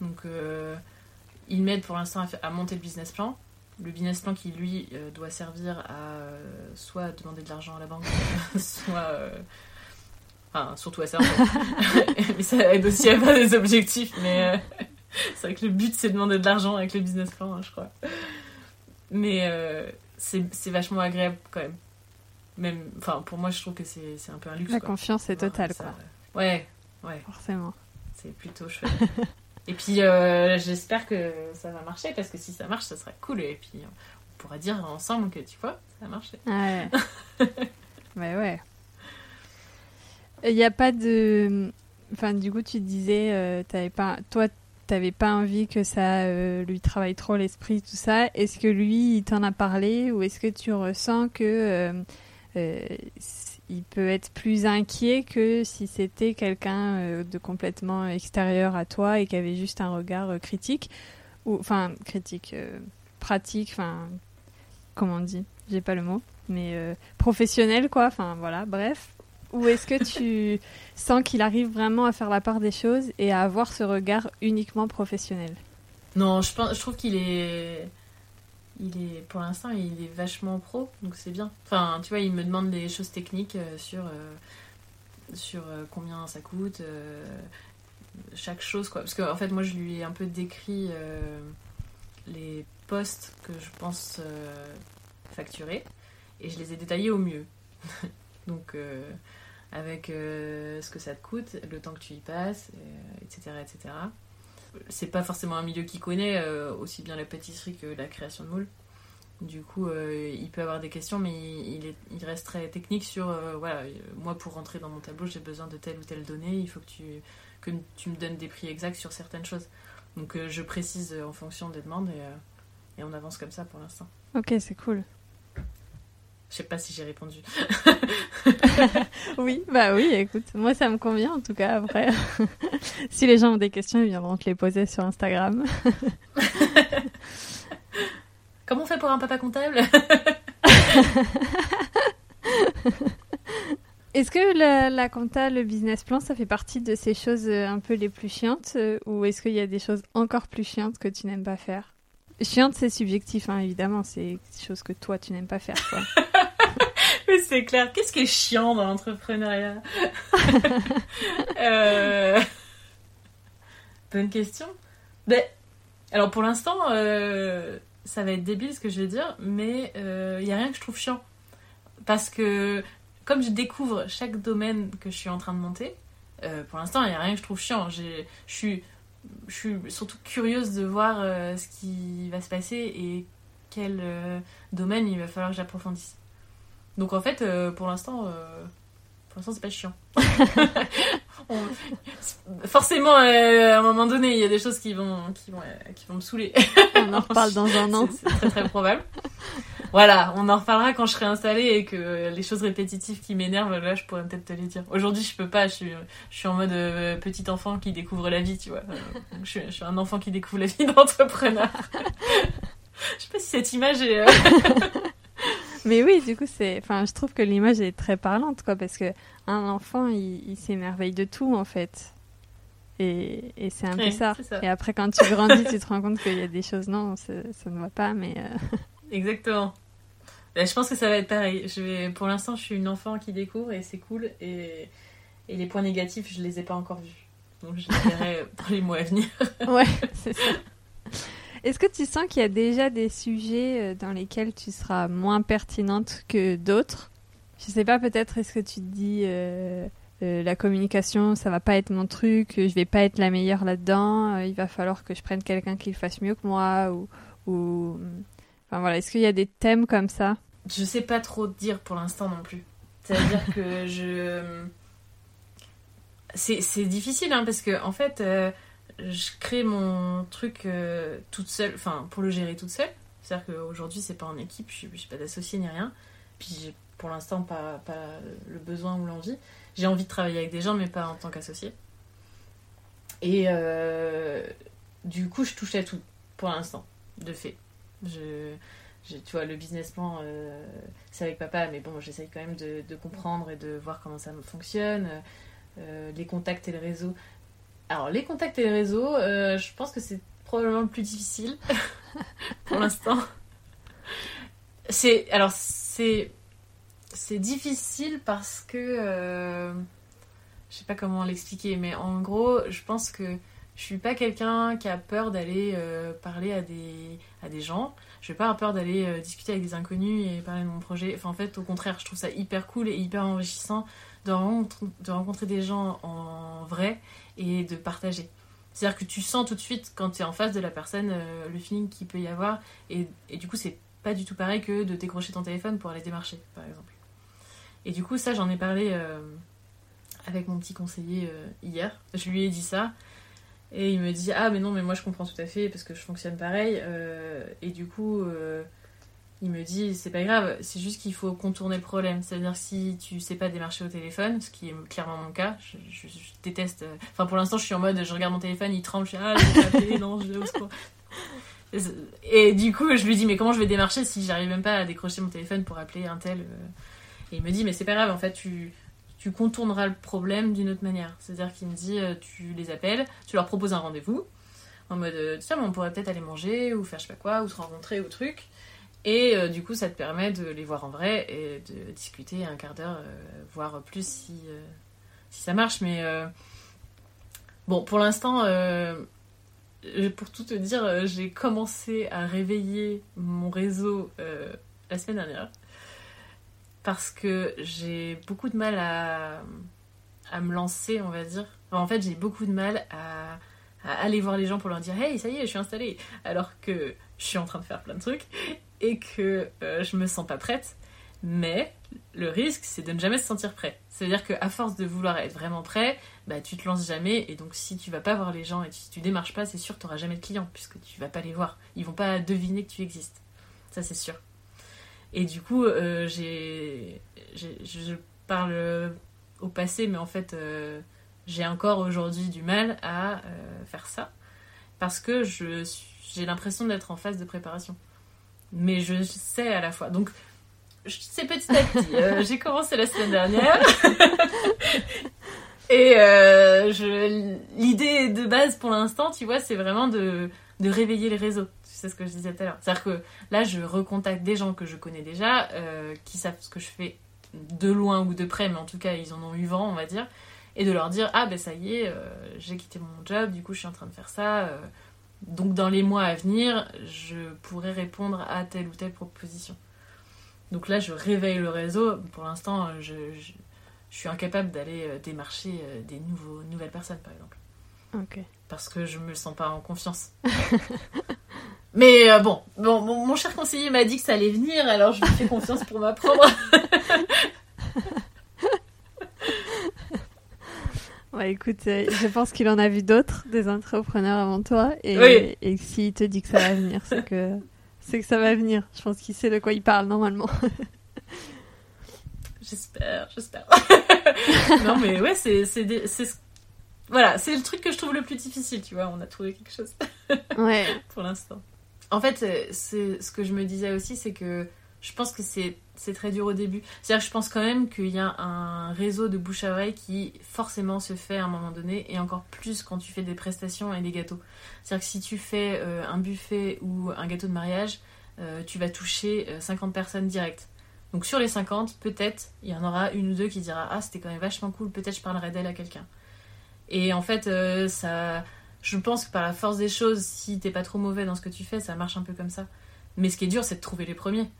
B: Donc il m'aide pour l'instant à, à monter le business plan le business plan qui lui euh, doit servir à euh, soit demander de l'argent à la banque, soit. Euh, enfin, surtout à ça. mais ça aide aussi à avoir des objectifs. Mais c'est vrai que le but c'est de demander de l'argent avec le business plan, hein, je crois. Mais c'est vachement agréable quand même. Même, enfin, pour moi, je trouve que c'est un peu un luxe.
A: La confiance est totale, quoi.
B: Ouais, ouais.
A: Forcément.
B: C'est plutôt chouette. Et puis euh, j'espère que ça va marcher parce que si ça marche, ça sera cool. Et puis pourra dire ensemble que tu vois, ça a marché.
A: Ouais. ouais, ouais. Il n'y a pas de. Enfin, du coup, tu disais, euh, t'avais pas, toi, t'avais pas envie que ça euh, lui travaille trop l'esprit, tout ça. Est-ce que lui, il t'en a parlé ou est-ce que tu ressens que euh, il peut être plus inquiet que si c'était quelqu'un euh, de complètement extérieur à toi et qui avait juste un regard euh, critique ou enfin critique, euh, pratique, enfin comment on dit, j'ai pas le mot, mais euh, professionnel quoi. Enfin voilà, bref. Ou est-ce que tu sens qu'il arrive vraiment à faire la part des choses et à avoir ce regard uniquement professionnel?
B: Non, je, pense, je trouve qu'il est. Il est, pour l'instant, il est vachement pro, donc c'est bien. Enfin, tu vois, il me demande des choses techniques euh, sur, euh, sur euh, combien ça coûte, chaque chose, quoi. Parce qu'en en fait, moi, je lui ai un peu décrit les postes que je pense facturer, et je les ai détaillés au mieux. donc, avec ce que ça te coûte, le temps que tu y passes, etc., etc c'est pas forcément un milieu qu'il connaît, euh, aussi bien la pâtisserie que la création de moules. Du coup, euh, il peut avoir des questions, mais il, il est, il reste très technique sur, euh, voilà, moi pour rentrer dans mon tableau, j'ai besoin de telle ou telle donnée, il faut que tu, me donnes des prix exacts sur certaines choses. Donc je précise en fonction des demandes et, et on avance comme ça pour l'instant.
A: Ok, c'est cool.
B: Je sais pas si j'ai répondu.
A: Oui, bah oui, écoute, moi ça me convient en tout cas. Après, si les gens ont des questions, ils viendront te les poser sur Instagram.
B: Comment on fait pour un papa comptable
A: Est-ce que la, la compta, le business plan, ça fait partie de ces choses un peu les plus chiantes euh, ou est-ce qu'il y a des choses encore plus chiantes que tu n'aimes pas faire? Chiante, c'est subjectif, hein, évidemment, c'est des choses que toi tu n'aimes pas faire. Quoi.
B: Oui, c'est clair. Qu'est-ce qui est chiant dans l'entrepreneuriat? Euh, Bonne question. Ben, alors pour l'instant, euh, ça va être débile ce que je vais dire, mais il n'y a rien que je trouve chiant. Parce que comme je découvre chaque domaine que je suis en train de monter, euh, pour l'instant, il n'y a rien que je trouve chiant. Je suis, je suis surtout curieuse de voir euh, ce qui va se passer et quel euh, domaine il va falloir que j'approfondisse. Donc en fait, euh, pour l'instant, pour l'instant, c'est pas chiant. On- Forcément, euh, à un moment donné, il y a des choses qui vont, qui vont, euh, qui vont me saouler.
A: On en reparle dans un an.
B: C'est très très probable. Voilà, on en reparlera quand je serai installée et que les choses répétitives qui m'énervent, là, je pourrais peut-être te les dire. Aujourd'hui, je peux pas, je suis, je suis en mode euh, petit enfant qui découvre la vie, tu vois. Euh, je, suis, je suis un enfant qui découvre la vie d'entrepreneur. je sais pas si cette image est... euh,
A: Mais oui, du coup, c'est, enfin, je trouve que l'image est très parlante, quoi, parce que un enfant, il, il s'émerveille de tout, en fait. Et, et c'est un peu ça. Et après, quand tu grandis, tu te rends compte qu'il y a des choses, non, ça, ça ne va pas, mais euh,
B: Exactement. Ben, je pense que ça va être pareil. Je vais, pour l'instant, je suis une enfant qui découvre et c'est cool. Et, et les points négatifs, je les ai pas encore vus. Donc je les verrai dans les mois à venir.
A: ouais, c'est ça. Est-ce que tu sens qu'il y a déjà des sujets euh, dans lesquels tu seras moins pertinente que d'autres? Je sais pas, peut-être est-ce que tu te dis euh, euh, la communication, ça va pas être mon truc, je vais pas être la meilleure là-dedans, euh, il va falloir que je prenne quelqu'un qui le fasse mieux que moi ou, ou... enfin voilà, est-ce qu'il y a des thèmes comme ça?
B: Je sais pas trop dire pour l'instant non plus. C'est-à-dire que je. C'est difficile hein, parce que en fait, je crée mon truc toute seule, enfin pour le gérer toute seule. C'est-à-dire qu'aujourd'hui, c'est pas en équipe, je suis, pas d'associé ni rien. Puis pour l'instant pas, pas le besoin ou l'envie. J'ai envie de travailler avec des gens, mais pas en tant qu'associé. Et euh, du coup, je touche à tout pour l'instant, de fait. Je, tu vois, le business plan, euh, c'est avec papa, mais bon, j'essaye quand même de, comprendre et de voir comment ça fonctionne. Euh, les contacts et le réseau. Alors, les contacts et le réseau, je pense que c'est probablement le plus difficile pour l'instant. C'est alors c'est c'est difficile parce que euh, je sais pas comment l'expliquer, mais en gros, je pense que je suis pas quelqu'un qui a peur d'aller euh, parler à des à des gens. Je vais pas peur d'aller euh, discuter avec des inconnus et parler de mon projet. Enfin, en fait, au contraire, je trouve ça hyper cool et hyper enrichissant de rencontrer des gens en vrai et de partager. C'est-à-dire que tu sens tout de suite quand tu es en face de la personne euh, le feeling qu'il peut y avoir et, et du coup c'est pas du tout pareil que de décrocher ton téléphone pour aller démarcher, par exemple. Et du coup, ça, j'en ai parlé euh, avec mon petit conseiller euh, hier. Je lui ai dit ça. Et il me dit Ah, mais non, mais moi je comprends tout à fait parce que je fonctionne pareil. Euh, et du coup, il me dit C'est pas grave, c'est juste qu'il faut contourner le problème. C'est-à-dire, si tu sais pas démarcher au téléphone, ce qui est clairement mon cas, je, déteste. Enfin, pour l'instant, je suis en mode Je regarde mon téléphone, il tremble, je suis Ah, je vais non, je Et du coup, je lui dis Mais comment je vais démarcher si j'arrive même pas à décrocher mon téléphone pour appeler un tel et il me dit, mais c'est pas grave, en fait, tu, tu contourneras le problème d'une autre manière. C'est-à-dire qu'il me dit, euh, tu les appelles, tu leur proposes un rendez-vous, en mode, euh, tiens, mais on pourrait peut-être aller manger, ou faire je sais pas quoi, ou se rencontrer, ou truc. Et euh, du coup, ça te permet de les voir en vrai et de discuter un quart d'heure, voire plus si, si ça marche. Mais bon, pour l'instant, pour tout te dire, j'ai commencé à réveiller mon réseau la semaine dernière parce que j'ai beaucoup de mal à, à me lancer, on va dire. en fait, j'ai beaucoup de mal à, aller voir les gens pour leur dire Hey, ça y est, je suis installée. Alors que je suis en train de faire plein de trucs et que euh, je me sens pas prête. Mais le risque, c'est de ne jamais se sentir prêt. C'est-à-dire qu'à force de vouloir être vraiment prêt, bah, tu te lances jamais. Et donc, si tu vas pas voir les gens et si tu démarches pas, c'est sûr que tu n'auras jamais de clients puisque tu vas pas les voir. Ils vont pas deviner que tu existes. Ça, c'est sûr. Et du coup, euh, j'ai, je parle au passé, mais en fait, euh, j'ai encore aujourd'hui du mal à euh, faire ça parce que je, j'ai l'impression d'être en phase de préparation. Mais je sais à la fois. Donc, sais petit à petit. j'ai commencé la semaine dernière. Et je, l'idée de base pour l'instant, tu vois, c'est vraiment de, de réveiller les réseaux c'est ce que je disais tout à l'heure. C'est-à-dire que là, je recontacte des gens que je connais déjà, euh, qui savent ce que je fais de loin ou de près, mais en tout cas, ils en ont eu vent, on va dire, et de leur dire Ah, ben ça y est, euh, j'ai quitté mon job, du coup, je suis en train de faire ça. Euh, donc, dans les mois à venir, je pourrais répondre à telle ou telle proposition. Donc là, je réveille le réseau. Pour l'instant, je, je, suis incapable d'aller démarcher des nouveaux, nouvelles personnes, par exemple. Parce que je me sens pas en confiance. Mais euh, bon, bon, mon, cher conseiller m'a dit que ça allait venir, alors je lui fais confiance pour m'apprendre.
A: ouais, écoute, euh, je pense qu'il en a vu d'autres, des entrepreneurs avant toi, et, et s'il te dit que ça va venir, c'est que c'est que ça va venir. Je pense qu'il sait de quoi il parle normalement.
B: j'espère, j'espère. non, mais ouais, c'est voilà, c'est le truc que je trouve le plus difficile, tu vois. On a trouvé quelque chose.
A: ouais.
B: Pour l'instant. En fait, euh, ce que je me disais aussi, c'est que je pense que c'est très dur au début. C'est-à-dire je pense quand même qu'il y a un réseau de bouche à oreille qui forcément se fait à un moment donné, et encore plus quand tu fais des prestations et des gâteaux. C'est-à-dire que si tu fais euh, un buffet ou un gâteau de mariage, euh, tu vas toucher 50 personnes directes. Donc sur les 50, peut-être, il y en aura une ou deux qui dira Ah, c'était quand même vachement cool, peut-être je parlerai d'elle à quelqu'un. Et en fait, ça je pense que par la force des choses, si t'es pas trop mauvais dans ce que tu fais, ça marche un peu comme ça. Mais ce qui est dur, c'est de trouver les premiers.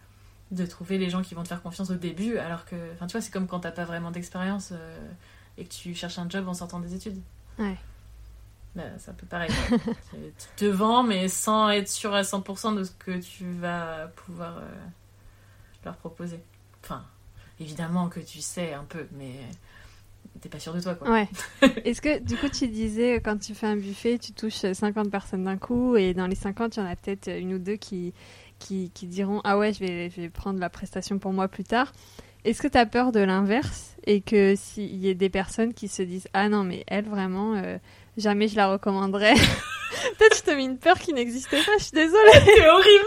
B: De trouver les gens qui vont te faire confiance au début, alors que. Enfin, tu vois, c'est comme quand t'as pas vraiment d'expérience euh, et que tu cherches un job en sortant des études.
A: Ouais.
B: Bah, c'est un peu pareil. tu te vends, mais sans être sûr à 100% de ce que tu vas pouvoir euh, leur proposer. Enfin, évidemment que tu sais un peu, mais t'es pas sûr de toi, quoi.
A: Ouais. Est-ce que, du coup, tu disais, quand tu fais un buffet, tu touches 50 personnes d'un coup, et dans les 50, il y en a peut-être une ou deux qui, qui, qui, diront Ah ouais, je vais, je vais prendre la prestation pour moi plus tard. Est-ce que tu as peur de l'inverse et que s'il y ait des personnes qui se disent Ah non, mais elle, vraiment, euh, jamais je la recommanderais? Peut-être je te mets une peur qui n'existait pas, je suis désolée.
B: C'est horrible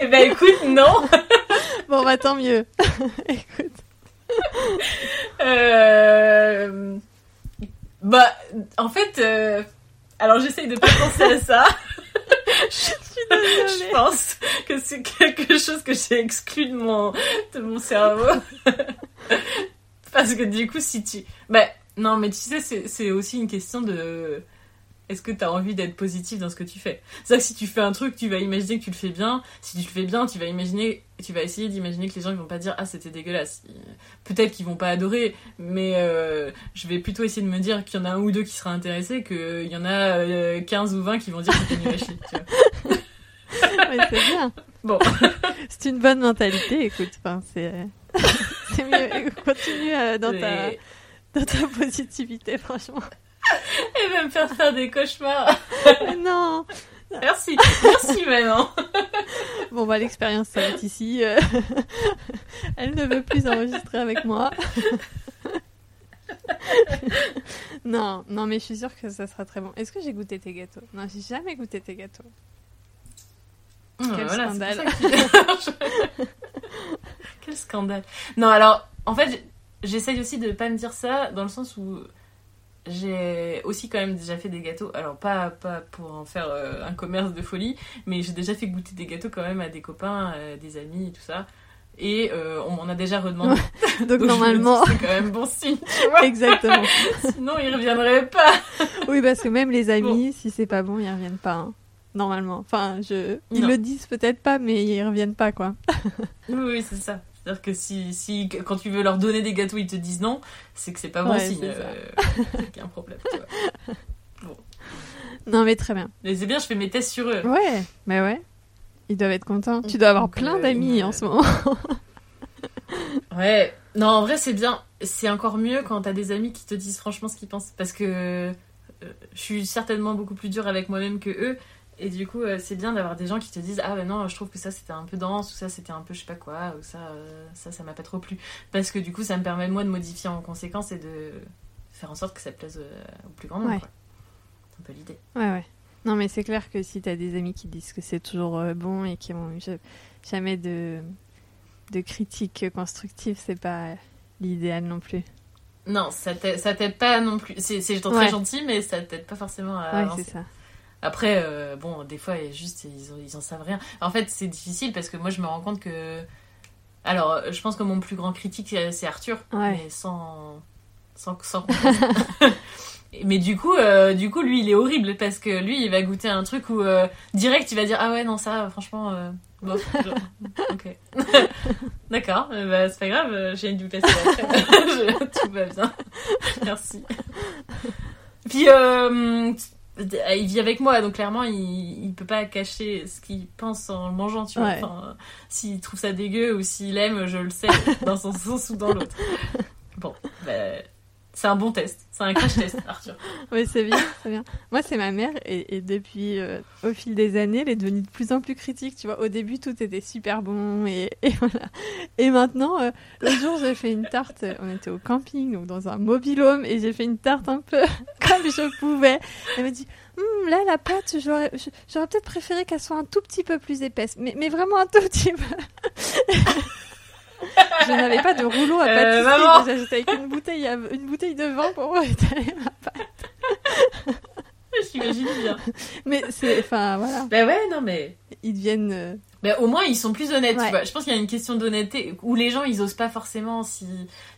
B: Eh ben écoute, non
A: Bon, bah tant mieux. écoute.
B: Euh, bah, en fait, euh, alors j'essaye de pas penser à ça.
A: je
B: pense que c'est quelque chose que j'ai exclu de mon, de mon cerveau. Parce que du coup, si tu. Bah, non, mais tu sais, c'est aussi une question de est-ce que tu as envie d'être positif dans ce que tu fais? C'est-à-dire que si tu fais un truc, tu vas imaginer que tu le fais bien. Si tu le fais bien, tu vas imaginer, tu vas essayer d'imaginer que les gens ils vont pas dire ah c'était dégueulasse. Peut-être qu'ils vont pas adorer, mais euh, je vais plutôt essayer de me dire qu'il y en a un ou deux qui sera intéressé, qu'il y en a 15 euh, ou 20 qui vont dire que c'était nul à chier.
A: mais c'est bien.
B: Bon.
A: c'est une bonne mentalité, écoute. Enfin, c'est, mieux. Continue euh, dans, ta, dans ta positivité, franchement.
B: Elle va me faire faire des cauchemars.
A: non.
B: Merci, merci maintenant.
A: Bon, bah, l'expérience s'arrête ici. Elle ne veut plus enregistrer avec moi. non, non, mais je suis sûre que ça sera très bon. Est-ce que j'ai goûté tes gâteaux? Non, j'ai jamais goûté tes gâteaux. Quel scandale.
B: Quel scandale. Non, alors, en fait, j'essaye aussi de pas me dire ça dans le sens où j'ai aussi quand même déjà fait des gâteaux. Alors, pas, pas pour en faire euh, un commerce de folie, mais j'ai déjà fait goûter des gâteaux quand même à des copains, euh, des amis et tout ça. Et euh, on m'en a déjà redemandé.
A: Donc, normalement.
B: C'est quand même bon signe, tu vois.
A: Exactement.
B: Sinon, ils reviendraient pas.
A: oui, parce que même les amis, si c'est pas bon, ils reviennent pas. Hein. Normalement. Enfin, je... ils le disent peut-être pas, mais ils reviennent pas, quoi.
B: oui, oui, c'est ça. C'est-à-dire que si, si, quand tu veux leur donner des gâteaux, ils te disent non, c'est que c'est pas bon signe. Euh, c'est qu'il y a un problème, tu vois. Bon.
A: Non, mais très bien.
B: Mais c'est bien, je fais mes tests sur eux.
A: Ouais, mais ouais. Ils doivent être contents. Tu dois avoir plein euh, d'amis en ce moment.
B: ouais. Non, en vrai, c'est bien. C'est encore mieux quand t'as des amis qui te disent franchement ce qu'ils pensent. Parce que euh, je suis certainement beaucoup plus dure avec moi-même que eux. Et du coup, euh, c'est bien d'avoir des gens qui te disent Ah, ben non, je trouve que ça c'était un peu dense, ou ça c'était un peu je sais pas quoi, ou ça, ça, ça m'a pas trop plu. Parce que du coup, ça me permet moi de modifier en conséquence et de faire en sorte que ça plaise au plus grand nombre. C'est un peu l'idée.
A: Ouais, ouais. Non, mais c'est clair que si tu as des amis qui disent que c'est toujours euh, bon et qui ont jamais de, de critiques constructives, c'est pas l'idéal non plus.
B: Non, ça t'aide pas non plus. C'est très gentil, mais ça t'aide pas forcément à.
A: Ouais, c'est ça.
B: Après, euh, bon, des fois, juste, ils, ils en savent rien. En fait, c'est difficile parce que moi, je me rends compte que. Alors, je pense que mon plus grand critique, c'est Arthur, mais sans. sans, sans Mais du coup, euh, du coup, lui, il est horrible parce que lui, il va goûter un truc où euh, direct, il va dire ah ouais non ça, franchement, euh, bon, ok, d'accord, bah, c'est pas grave, j'ai une passer tout va bien, merci. Puis il vit avec moi, donc clairement, il, il peut pas cacher ce qu'il pense en le mangeant, tu vois. Enfin, s'il trouve ça dégueu ou s'il aime, je le sais, dans son sens ou dans l'autre. Bon, bah, c'est un bon test. C'est un crash test, Arthur.
A: oui, c'est bien, c'est bien. Moi, c'est ma mère, et, depuis, euh, au fil des années, elle est devenue de plus en plus critique. Tu vois, au début, tout était super bon, et, voilà. Et maintenant, euh, l'autre jour, j'ai fait une tarte. On était au camping, donc dans un mobilhome, et j'ai fait une tarte un peu comme je pouvais. Elle me dit. Hum, là, la pâte, j'aurais, j'aurais peut-être préféré qu'elle soit un tout petit peu plus épaisse, mais, mais vraiment un tout petit peu je n'avais pas de rouleau à euh, pâtisserie. j'étais avec une bouteille, une bouteille de vin pour étaler ma pâte.
B: J'imagine bien.
A: Mais c'est, enfin voilà.
B: Ben ouais, non mais.
A: Ils deviennent. Euh,
B: ben au moins ils sont plus honnêtes. Tu vois. Je pense qu'il y a une question d'honnêteté où les gens ils osent pas forcément si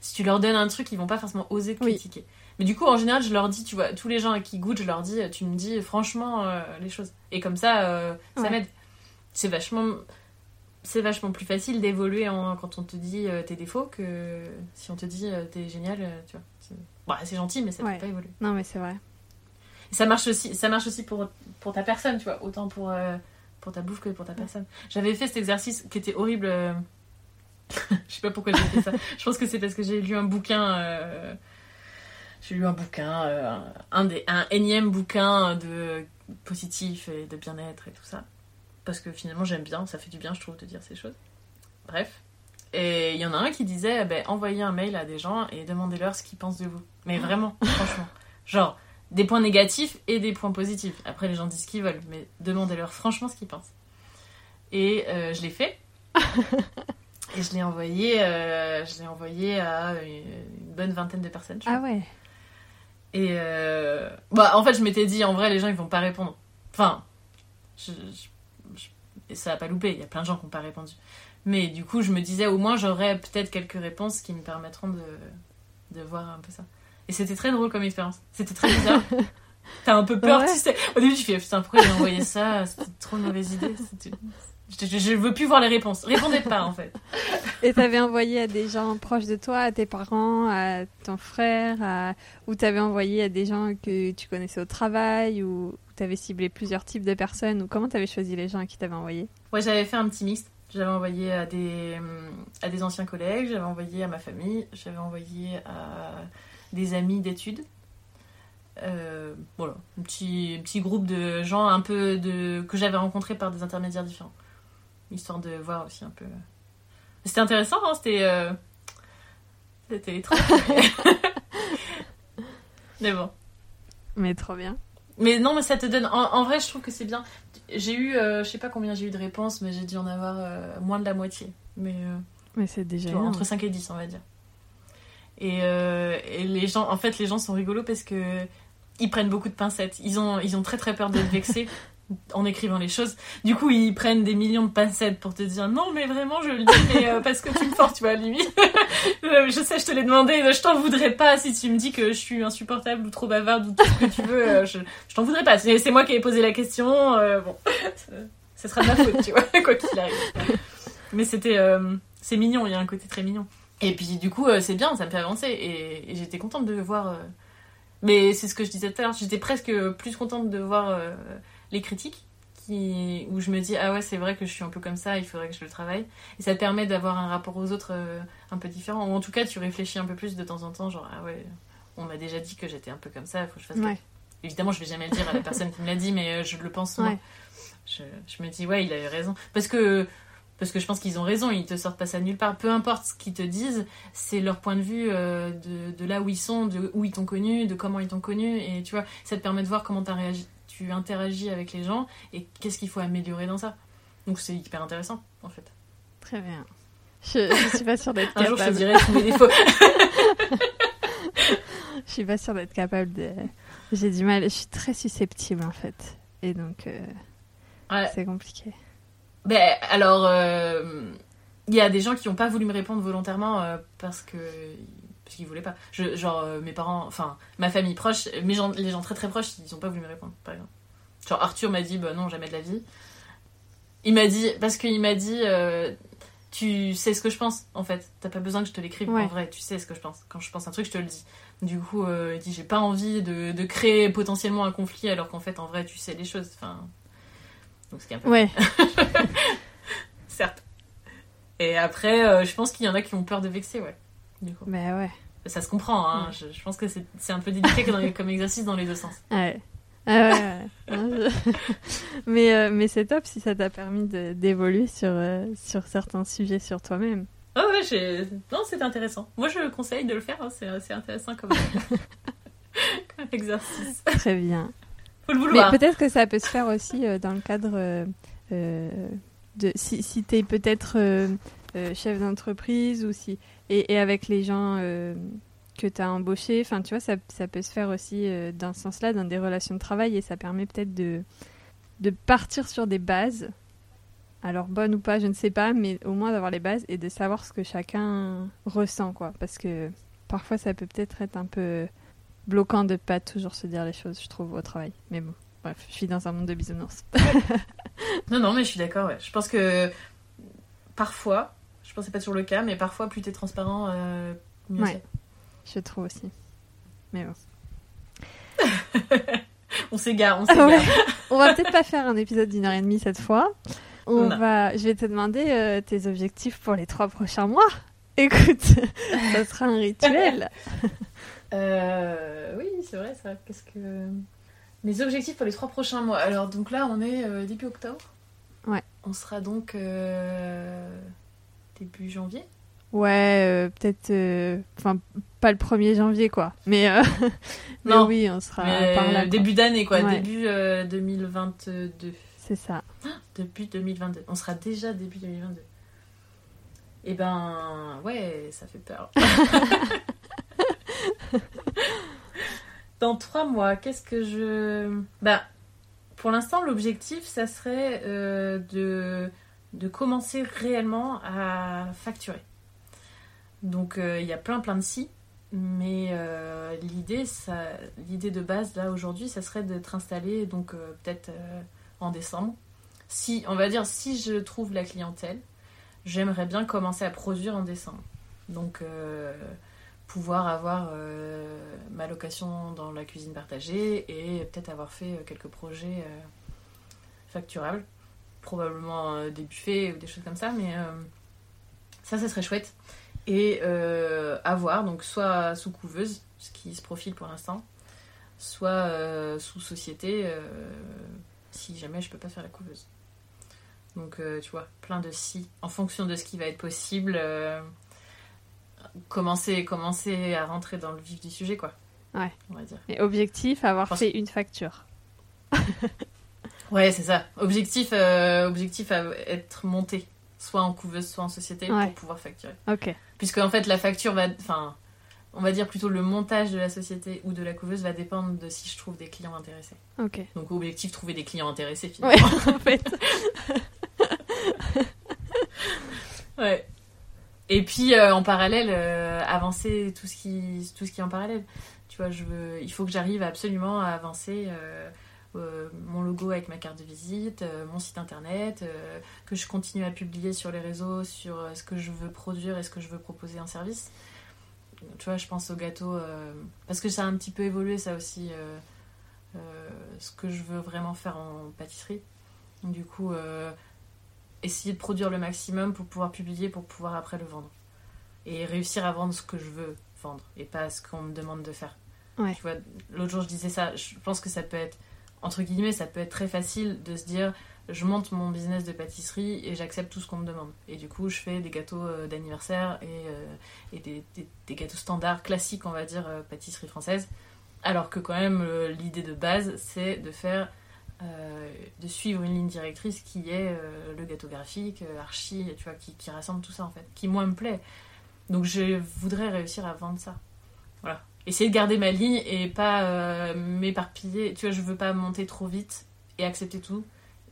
B: si tu leur donnes un truc ils vont pas forcément oser te critiquer. Mais du coup en général je leur dis tu vois tous les gens à qui goûtent je leur dis tu me dis franchement euh, les choses et comme ça ça m'aide. C'est vachement c'est vachement plus facile d'évoluer quand on te dit euh, tes défauts que si on te dit euh, t'es génial, euh, tu vois. C'est gentil, mais ça ne peut pas évoluer.
A: Non, mais c'est vrai.
B: ça marche aussi, ça marche aussi pour, pour ta personne, tu vois, autant pour, pour ta bouffe que pour ta personne. J'avais fait cet exercice qui était horrible. Je sais pas pourquoi j'ai fait ça. Je pense que c'est parce que j'ai lu un bouquin. J'ai lu un bouquin, un, des, un énième bouquin de positif et de bien-être et tout ça parce que finalement j'aime bien, ça fait du bien je trouve de dire ces choses. Bref. Et il y en a un qui disait, ben, envoyez un mail à des gens et demandez-leur ce qu'ils pensent de vous. Mais vraiment, franchement. Genre, des points négatifs et des points positifs. Après, les gens disent ce qu'ils veulent, mais demandez-leur franchement ce qu'ils pensent. Et euh, je l'ai fait. et je l'ai envoyé, euh, je l'ai envoyé à une bonne vingtaine de personnes.
A: ah ouais.
B: Et euh, bah, en fait, je m'étais dit, en vrai, les gens, ils vont pas répondre. Enfin, je et ça n'a pas loupé, il y a plein de gens qui n'ont pas répondu. Mais du coup, je me disais, au moins, j'aurais peut-être quelques réponses qui me permettront de, de voir un peu ça. Et c'était très drôle comme expérience. C'était très bizarre. T'as un peu peur,
A: Ouais.
B: tu sais. Au début, tu fais putain, pourquoi j'ai envoyé ça? C'était trop une mauvaise idée. C'était- Je, je veux plus voir les réponses. Répondez pas, en fait.
A: Et t'avais envoyé à des gens proches de toi, à tes parents, à ton frère, à... ou t'avais envoyé à des gens que tu connaissais au travail, ou t'avais ciblé plusieurs types de personnes, ou comment t'avais choisi les gens à qui t'avais envoyé?
B: Ouais, j'avais fait un petit mix. J'avais envoyé à des, hum, à des anciens collègues, j'avais envoyé à ma famille, j'avais envoyé à des amis d'études. Euh, voilà, un petit, petit groupe de gens un peu de, que j'avais rencontrés par des intermédiaires différents. Histoire de voir aussi un peu. C'était intéressant, hein, c'était. euh, C'était étrange. mais- bon.
A: Mais trop bien.
B: Mais non, mais ça te donne. En, en vrai, je trouve que c'est bien. J'ai eu, euh, je sais pas combien j'ai eu de réponses, mais j'ai dû en avoir euh, moins de la moitié. Mais euh,
A: Mais c'est déjà
B: vois, entre 5 et 10, on va dire. Et, euh, et les gens, en fait, les gens sont rigolos parce que ils prennent beaucoup de pincettes. Ils ont, ils ont très très peur d'être vexés en écrivant les choses. Du coup, ils prennent des millions de pincettes pour te dire non, mais vraiment, je le dis, mais euh, parce que tu me forces, tu vois, limite. Euh, je sais, je te l'ai demandé, je t'en voudrais pas si tu me dis que je suis insupportable ou trop bavarde ou tout ce que tu veux. euh, je je t'en voudrais pas. C'est moi qui ai posé la question. euh, bon, ça sera de ma faute, tu vois, quoi qu'il arrive. Mais c'était, euh, c'est mignon. Il y a un côté très mignon. Et puis du coup, euh, c'est bien, ça me fait avancer. Et, et j'étais contente de voir. euh, Mais c'est ce que je disais tout à l'heure. J'étais presque plus contente de voir euh, les critiques. Qui... Où je me dis, ah ouais, c'est vrai que je suis un peu comme ça, il faudrait que je le travaille. Et ça te permet d'avoir un rapport aux autres euh, un peu différent. Ou en tout cas, tu réfléchis un peu plus de temps en temps, genre, ah ouais, on m'a déjà dit que j'étais un peu comme ça, il faut que je fasse
A: Ouais.
B: Évidemment, je vais jamais le dire à la personne qui me l'a dit, mais euh, je le pense moi.
A: Ouais.
B: Je, je me dis, ouais, il a eu raison. Parce que, parce que je pense qu'ils ont raison, ils te sortent pas ça de nulle part. Peu importe ce qu'ils te disent, c'est leur point de vue euh, de, de là où ils sont, de où ils t'ont connu, de comment ils t'ont connu. Et tu vois, ça te permet de voir comment t'as réagi- tu interagis avec les gens et qu'est-ce qu'il faut améliorer dans ça. Donc c'est hyper intéressant, en fait.
A: Très bien. Je, je suis pas sûre d'être
B: Un jour, je te
A: capable.
B: dirai tous mes défauts.
A: Je suis pas sûre d'être capable de. J'ai du mal. Je suis très susceptible en fait, et donc euh,
B: Ouais.
A: c'est compliqué.
B: Ben, alors, euh, il y a des gens qui n'ont pas voulu me répondre volontairement euh, parce que parce qu'ils voulaient pas. Je, genre, euh, mes parents, enfin, ma famille proche, mes gens, les gens très très proches, ils n'ont pas voulu me répondre, par exemple. Genre, Arthur m'a dit, bah non, jamais de la vie. Il m'a dit, parce qu'il m'a dit, euh, tu sais ce que je pense, en fait. T'as pas besoin que je te l'écrive,
A: Ouais.
B: en vrai, tu sais ce que je pense. Quand je pense un truc, je te le dis. Du coup, euh, il dit, j'ai pas envie de, de créer potentiellement un conflit alors qu'en fait, en vrai, tu sais les choses. Enfin. Donc, ce qui est un peu
A: Ouais.
B: certes. Et après, je pense qu'il y en a qui ont peur de vexer, ouais. Du coup.
A: Bah ouais.
B: Ça se comprend, hein.
A: Ouais.
B: Je, je pense que c'est c'est un peu délicat comme exercice dans les deux sens.
A: Ouais. Ah ouais, ouais. Non, je- mais euh, mais c'est top si ça t'a permis d'évoluer sur, euh, sur certains sujets sur toi-même.
B: Oh ouais, j'ai... Non, c'est intéressant. Moi, je conseille de le faire, hein. c'est c'est intéressant comme... comme exercice.
A: Très bien.
B: Faut le
A: Mais
B: vouloir.
A: peut-être que ça peut se faire aussi euh, dans le cadre de si, si tu es peut-être euh, chef d'entreprise ou si et, et avec les gens euh, que tu as embauchés, enfin tu vois ça, ça peut se faire aussi euh, dans ce sens-là dans des relations de travail et ça permet peut-être de de partir sur des bases. Alors bonnes ou pas, je ne sais pas, mais au moins d'avoir les bases et de savoir ce que chacun ressent quoi parce que parfois ça peut peut-être être un peu bloquant de pas toujours se dire les choses, je trouve, au travail. Mais bon, bref, je suis dans un monde de bisounours.
B: Non, non, mais je suis d'accord, ouais. Je pense que parfois, je pense que c'est pas toujours le cas, mais parfois, plus t'es transparent, euh, mieux
A: Ouais. je trouve aussi. Mais bon.
B: c'est. On s'égare, on
A: Ah
B: s'égare.
A: ouais. On va peut-être pas faire un épisode d'une heure et demie cette fois. On
B: Non.
A: va, je vais te demander euh, tes objectifs pour les trois prochains mois. Écoute, ça sera un rituel.
B: Euh, oui, c'est vrai, ça. Qu'est-ce que. Mes objectifs pour les trois prochains mois. Alors, donc là, on est euh, début octobre.
A: Ouais.
B: On sera donc début janvier.
A: Ouais, euh, peut-être, euh, enfin, pas le 1er janvier quoi. Mais, euh, mais
B: Non.
A: oui, on sera par là.
B: début d'année, quoi.
A: Ouais.
B: Début euh, 2022.
A: C'est ça.
B: Début 2022. On sera déjà début 2022. Et ben, ouais, ça fait peur. Dans trois mois, qu'est-ce que je. Bah, pour l'instant, l'objectif, ça serait de, de commencer réellement à facturer. Donc, euh, il y a plein, plein de si. Mais euh, l'idée, ça, l'idée de base là aujourd'hui, ça serait d'être installé donc euh, peut-être en décembre. Si, on va dire, si je trouve la clientèle, j'aimerais bien commencer à produire en décembre. Donc pouvoir avoir ma location dans la cuisine partagée et peut-être avoir fait quelques projets facturables, probablement euh, des buffets ou des choses comme ça, mais euh, ça, ça serait chouette. Et euh, avoir, donc soit sous couveuse, ce qui se profile pour l'instant, soit sous société, si jamais je peux pas faire la couveuse. Donc, euh, tu vois, plein de si, en fonction de ce qui va être possible, euh, commencer, commencer à rentrer dans le vif du sujet, quoi.
A: Ouais.
B: On va dire.
A: Et objectif, avoir
B: Parce-
A: fait une facture.
B: Ouais, c'est ça. Objectif, euh, objectif à être monté, soit en couveuse, soit en société,
A: Ouais.
B: pour pouvoir facturer.
A: Ok.
B: Puisque en fait la facture va, enfin, on va dire plutôt le montage de la société ou de la couveuse va dépendre de si je trouve des clients intéressés.
A: Ok.
B: Donc objectif trouver des clients intéressés finalement.
A: Ouais, en fait.
B: Ouais. Et puis euh, en parallèle euh, avancer tout ce qui tout ce qui est en parallèle. Tu vois, je veux, il faut que j'arrive absolument à avancer. euh, euh, mon logo avec ma carte de visite, euh, mon site internet, euh, que je continue à publier sur les réseaux sur ce que je veux produire et ce que je veux proposer en service. Tu vois, je pense au gâteau, parce que ça a un petit peu évolué ça aussi, ce que je veux vraiment faire en pâtisserie. Du coup, essayer de produire le maximum pour pouvoir publier, pour pouvoir après le vendre. Et réussir à vendre ce que je veux vendre et pas ce qu'on me demande de faire.
A: Ouais.
B: Tu vois, l'autre jour je disais ça, je pense que ça peut être, entre guillemets, ça peut être très facile de se dire je monte mon business de pâtisserie et j'accepte tout ce qu'on me demande. Et du coup, je fais des gâteaux euh, d'anniversaire et, euh, des, gâteaux standards, classiques, on va dire, euh, pâtisserie française. Alors que quand même, l'idée de base, c'est de faire, de suivre une ligne directrice qui est le gâteau graphique, archi, tu vois, qui, qui rassemble tout ça en fait, qui moi me plaît. Donc je voudrais réussir à vendre ça. Voilà. Essayer de garder ma ligne et pas euh, m'éparpiller. Tu vois, je veux pas monter trop vite et accepter tout.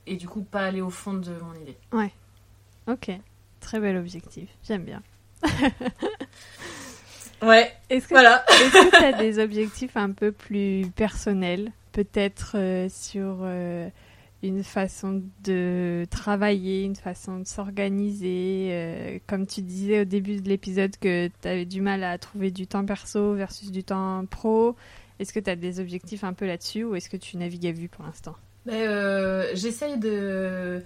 B: Et du coup, pas aller au fond de mon idée.
A: Ok. Très bel objectif. J'aime bien.
B: Ouais,
A: Est-ce que
B: voilà.
A: Est-ce que tu as des objectifs un peu plus personnels? Peut-être euh, sur euh, une façon de travailler, une façon de s'organiser euh, Comme tu disais au début de l'épisode que tu avais du mal à trouver du temps perso versus du temps pro. Est-ce que tu as des objectifs un peu là-dessus ou est-ce que tu navigues à vue pour l'instant?
B: Mais, euh, J'essaye de,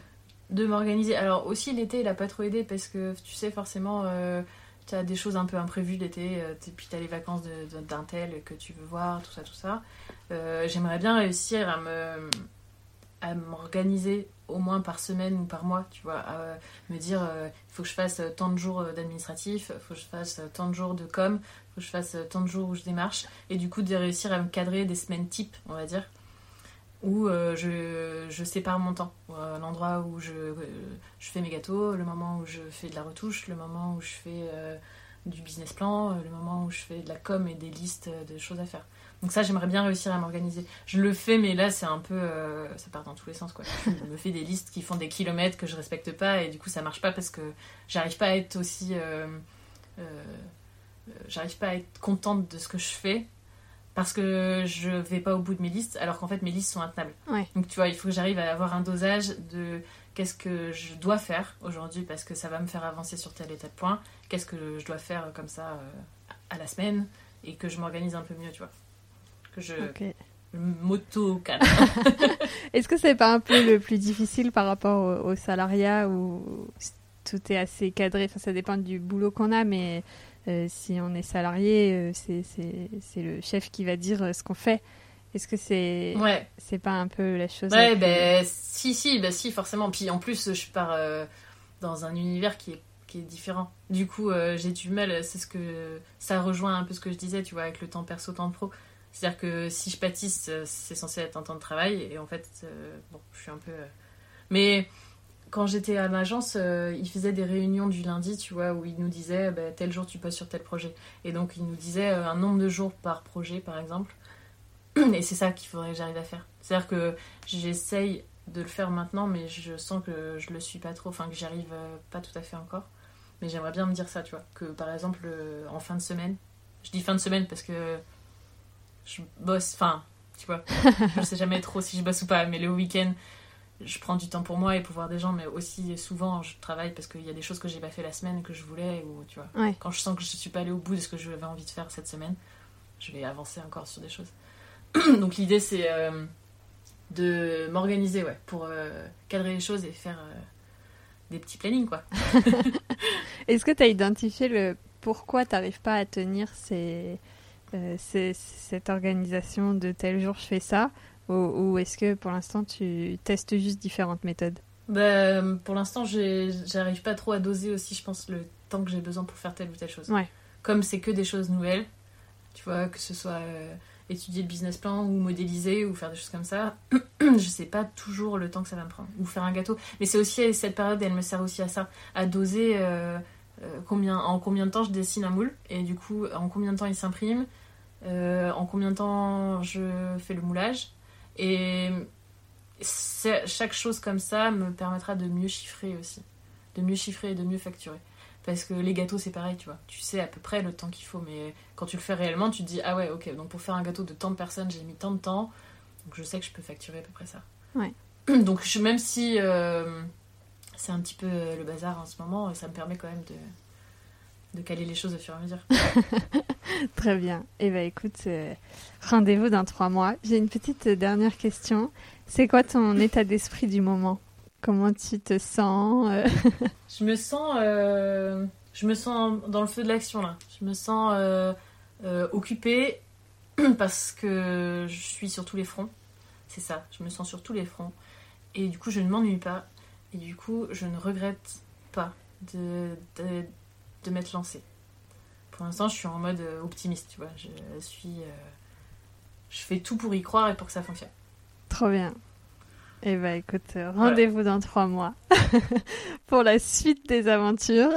B: de m'organiser. Alors aussi l'été, il a pas trop aidé parce que tu sais forcément, euh, tu as des choses un peu imprévues l'été. euh, puis tu as les vacances d'un tel que tu veux voir, tout ça, tout ça. J'aimerais bien réussir à me à m'organiser au moins par semaine ou par mois, tu vois, à me dire euh, il faut que je fasse euh, tant de jours euh, d'administratif, il faut que je fasse euh, tant de jours de com, il faut que je fasse euh, tant de jours où je démarche, et du coup de réussir à me cadrer des semaines types, on va dire, où euh, je, je sépare mon temps. Euh, L'endroit où je, euh, fais mes gâteaux, le moment où je fais de la retouche, le moment où je fais euh, du business plan, euh, le moment où je fais de la com et des listes euh, de choses à faire. Donc ça, j'aimerais bien réussir à m'organiser. Je le fais, mais là, c'est un peu... euh, ça part dans tous les sens, quoi. Je me fais des listes qui font des kilomètres que je respecte pas, et du coup, ça marche pas parce que j'arrive pas à être aussi... euh, euh, j'arrive pas à être contente de ce que je fais parce que je vais pas au bout de mes listes, alors qu'en fait mes listes sont intenables.
A: Ouais.
B: Donc tu vois, il faut que j'arrive à avoir un dosage de qu'est-ce que je dois faire aujourd'hui parce que ça va me faire avancer sur tel et tel point, qu'est-ce que je dois faire comme ça à la semaine et que je m'organise un peu mieux, tu vois. Que je
A: Ok.
B: m'auto-cadre.
A: Est-ce que c'est pas un peu le plus difficile par rapport au, au salariat où tout est assez cadré? Enfin, ça dépend du boulot qu'on a, mais euh, si on est salarié, euh, c'est le chef qui va dire euh, ce qu'on fait. Est-ce que c'est
B: ouais.
A: c'est pas un peu la chose
B: Ouais, ben si, si, ben si, forcément. Puis en plus, je pars dans un univers qui est, qui est différent. Du coup, j'ai du mal, c'est ce que. Ça rejoint un peu ce que je disais, tu vois, avec le temps perso, temps pro. C'est-à-dire que si je pâtisse, euh, c'est censé être un temps de travail, et en fait, euh, bon, je suis un peu. euh, Mais quand j'étais à l'agence, euh, ils faisaient des réunions du lundi, tu vois, où ils nous disaient ben, tel jour tu passes sur tel projet. Et donc, ils nous disaient un nombre de jours par projet, par exemple. Et c'est ça qu'il faudrait que j'arrive à faire. C'est-à-dire que j'essaye de le faire maintenant, mais je sens que je le suis pas trop, enfin que j'y arrive pas tout à fait encore. Mais j'aimerais bien me dire ça, tu vois. Que par exemple, en fin de semaine, Je dis fin de semaine parce que je bosse, enfin, tu vois, je sais jamais trop si je bosse ou pas, mais le week-end, je prends du temps pour moi et pour voir des gens, mais aussi souvent je travaille parce qu'il y a des choses que j'ai pas fait la semaine que je voulais, ou tu vois,
A: Ouais.
B: quand je sens que je suis pas allée au bout de ce que j'avais envie de faire cette semaine, je vais avancer encore sur des choses. Donc l'idée c'est euh, de m'organiser, ouais, pour euh, cadrer les choses et faire euh, des petits plannings, quoi.
A: Est-ce que tu as identifié le pourquoi tu n'arrives pas à tenir ces, euh, ces- cette organisation de tel jour je fais ça ou, ou est-ce que pour l'instant tu testes juste différentes méthodes?
B: Bah, pour l'instant, j'arrive pas trop à doser aussi, je pense, le temps que j'ai besoin pour faire telle ou telle chose.
A: Ouais.
B: Comme c'est que des choses nouvelles, tu vois, que ce soit euh, étudier le business plan ou modéliser ou faire des choses comme ça, je sais pas toujours le temps que ça va me prendre. Ou faire un gâteau. Mais c'est aussi, cette période, elle me sert aussi à ça, à doser euh, combien, en combien de temps je dessine un moule, et du coup, en combien de temps il s'imprime, euh, en combien de temps je fais le moulage. Et chaque chose comme ça me permettra de mieux chiffrer aussi. De mieux chiffrer et de mieux facturer. Parce que les gâteaux, c'est pareil, tu vois. Tu sais à peu près le temps qu'il faut, mais quand tu le fais réellement, tu te dis, ah ouais, ok, donc pour faire un gâteau de tant de personnes, j'ai mis tant de temps, donc je sais que je peux facturer à peu près ça.
A: Ouais.
B: Donc je- même si euh, c'est un petit peu le bazar en ce moment, ça me permet quand même de, de caler les choses au fur et à mesure.
A: Très bien. Eh ben écoute, euh, rendez-vous dans trois mois. J'ai une petite euh, dernière question. C'est quoi ton état d'esprit du moment? Comment tu te sens euh,
B: Je me sens, euh, je me sens dans le feu de l'action là. Je me sens euh, euh, occupée parce que je suis sur tous les fronts. C'est ça. Je me sens sur tous les fronts et du coup je ne m'ennuie pas et du coup je ne regrette pas de de, de m'être lancée. Pour l'instant je suis en mode euh, optimiste. Tu vois. Je suis, euh, je fais tout pour y croire et pour que ça fonctionne.
A: Trop bien. Eh ben écoute, euh, rendez-vous dans trois mois pour la suite des aventures.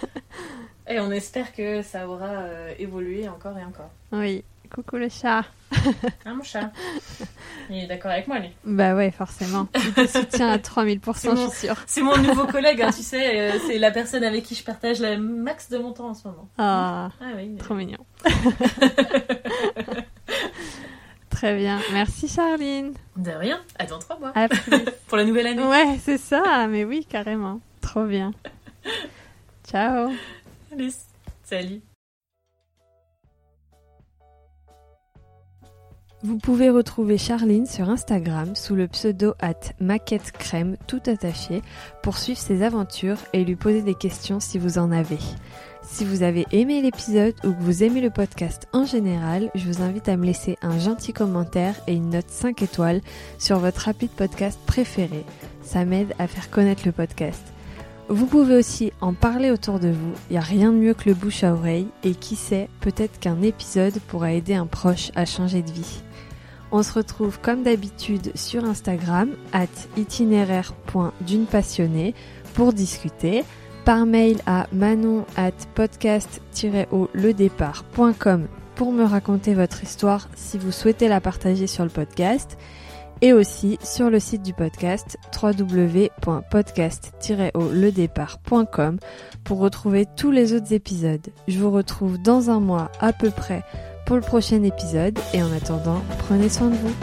B: Et on espère que ça aura euh, évolué encore et encore.
A: Oui. Coucou le chat.
B: Ah mon chat. Il est d'accord avec moi lui.
A: Bah ouais, forcément. Il te soutient à 3000%,
B: C'est
A: je suis sûre.
B: C'est mon nouveau collègue, hein, tu sais, euh, c'est la personne avec qui je partage le max de mon temps en ce moment.
A: Ah,
B: Ah oui, mais-
A: trop mignon. Très bien. Merci Charline.
B: De rien, à dans trois mois.
A: À plus.
B: Pour la nouvelle année.
A: Ouais, c'est ça. Mais oui, carrément. Trop bien. Ciao.
B: Allez, salut.
A: Vous pouvez retrouver Charline sur Instagram sous le pseudo at maquette crème tout attaché pour suivre ses aventures et lui poser des questions si vous en avez. Si vous avez aimé l'épisode ou que vous aimez le podcast en général, je vous invite à me laisser un gentil commentaire et une note 5 étoiles sur votre rapide podcast préféré. Ça m'aide à faire connaître le podcast. Vous pouvez aussi en parler autour de vous, il n'y a rien de mieux que le bouche à oreille et qui sait, peut-être qu'un épisode pourra aider un proche à changer de vie. On se retrouve comme d'habitude sur Instagram, at itinéraire.dunepassionnée pour discuter, par mail à manon at podcast-ledépart.com pour me raconter votre histoire si vous souhaitez la partager sur le podcast, et aussi sur le site du podcast www.podcast-ledépart.com pour retrouver tous les autres épisodes. Je vous retrouve dans un mois à peu près pour le prochain épisode et en attendant, prenez soin de vous.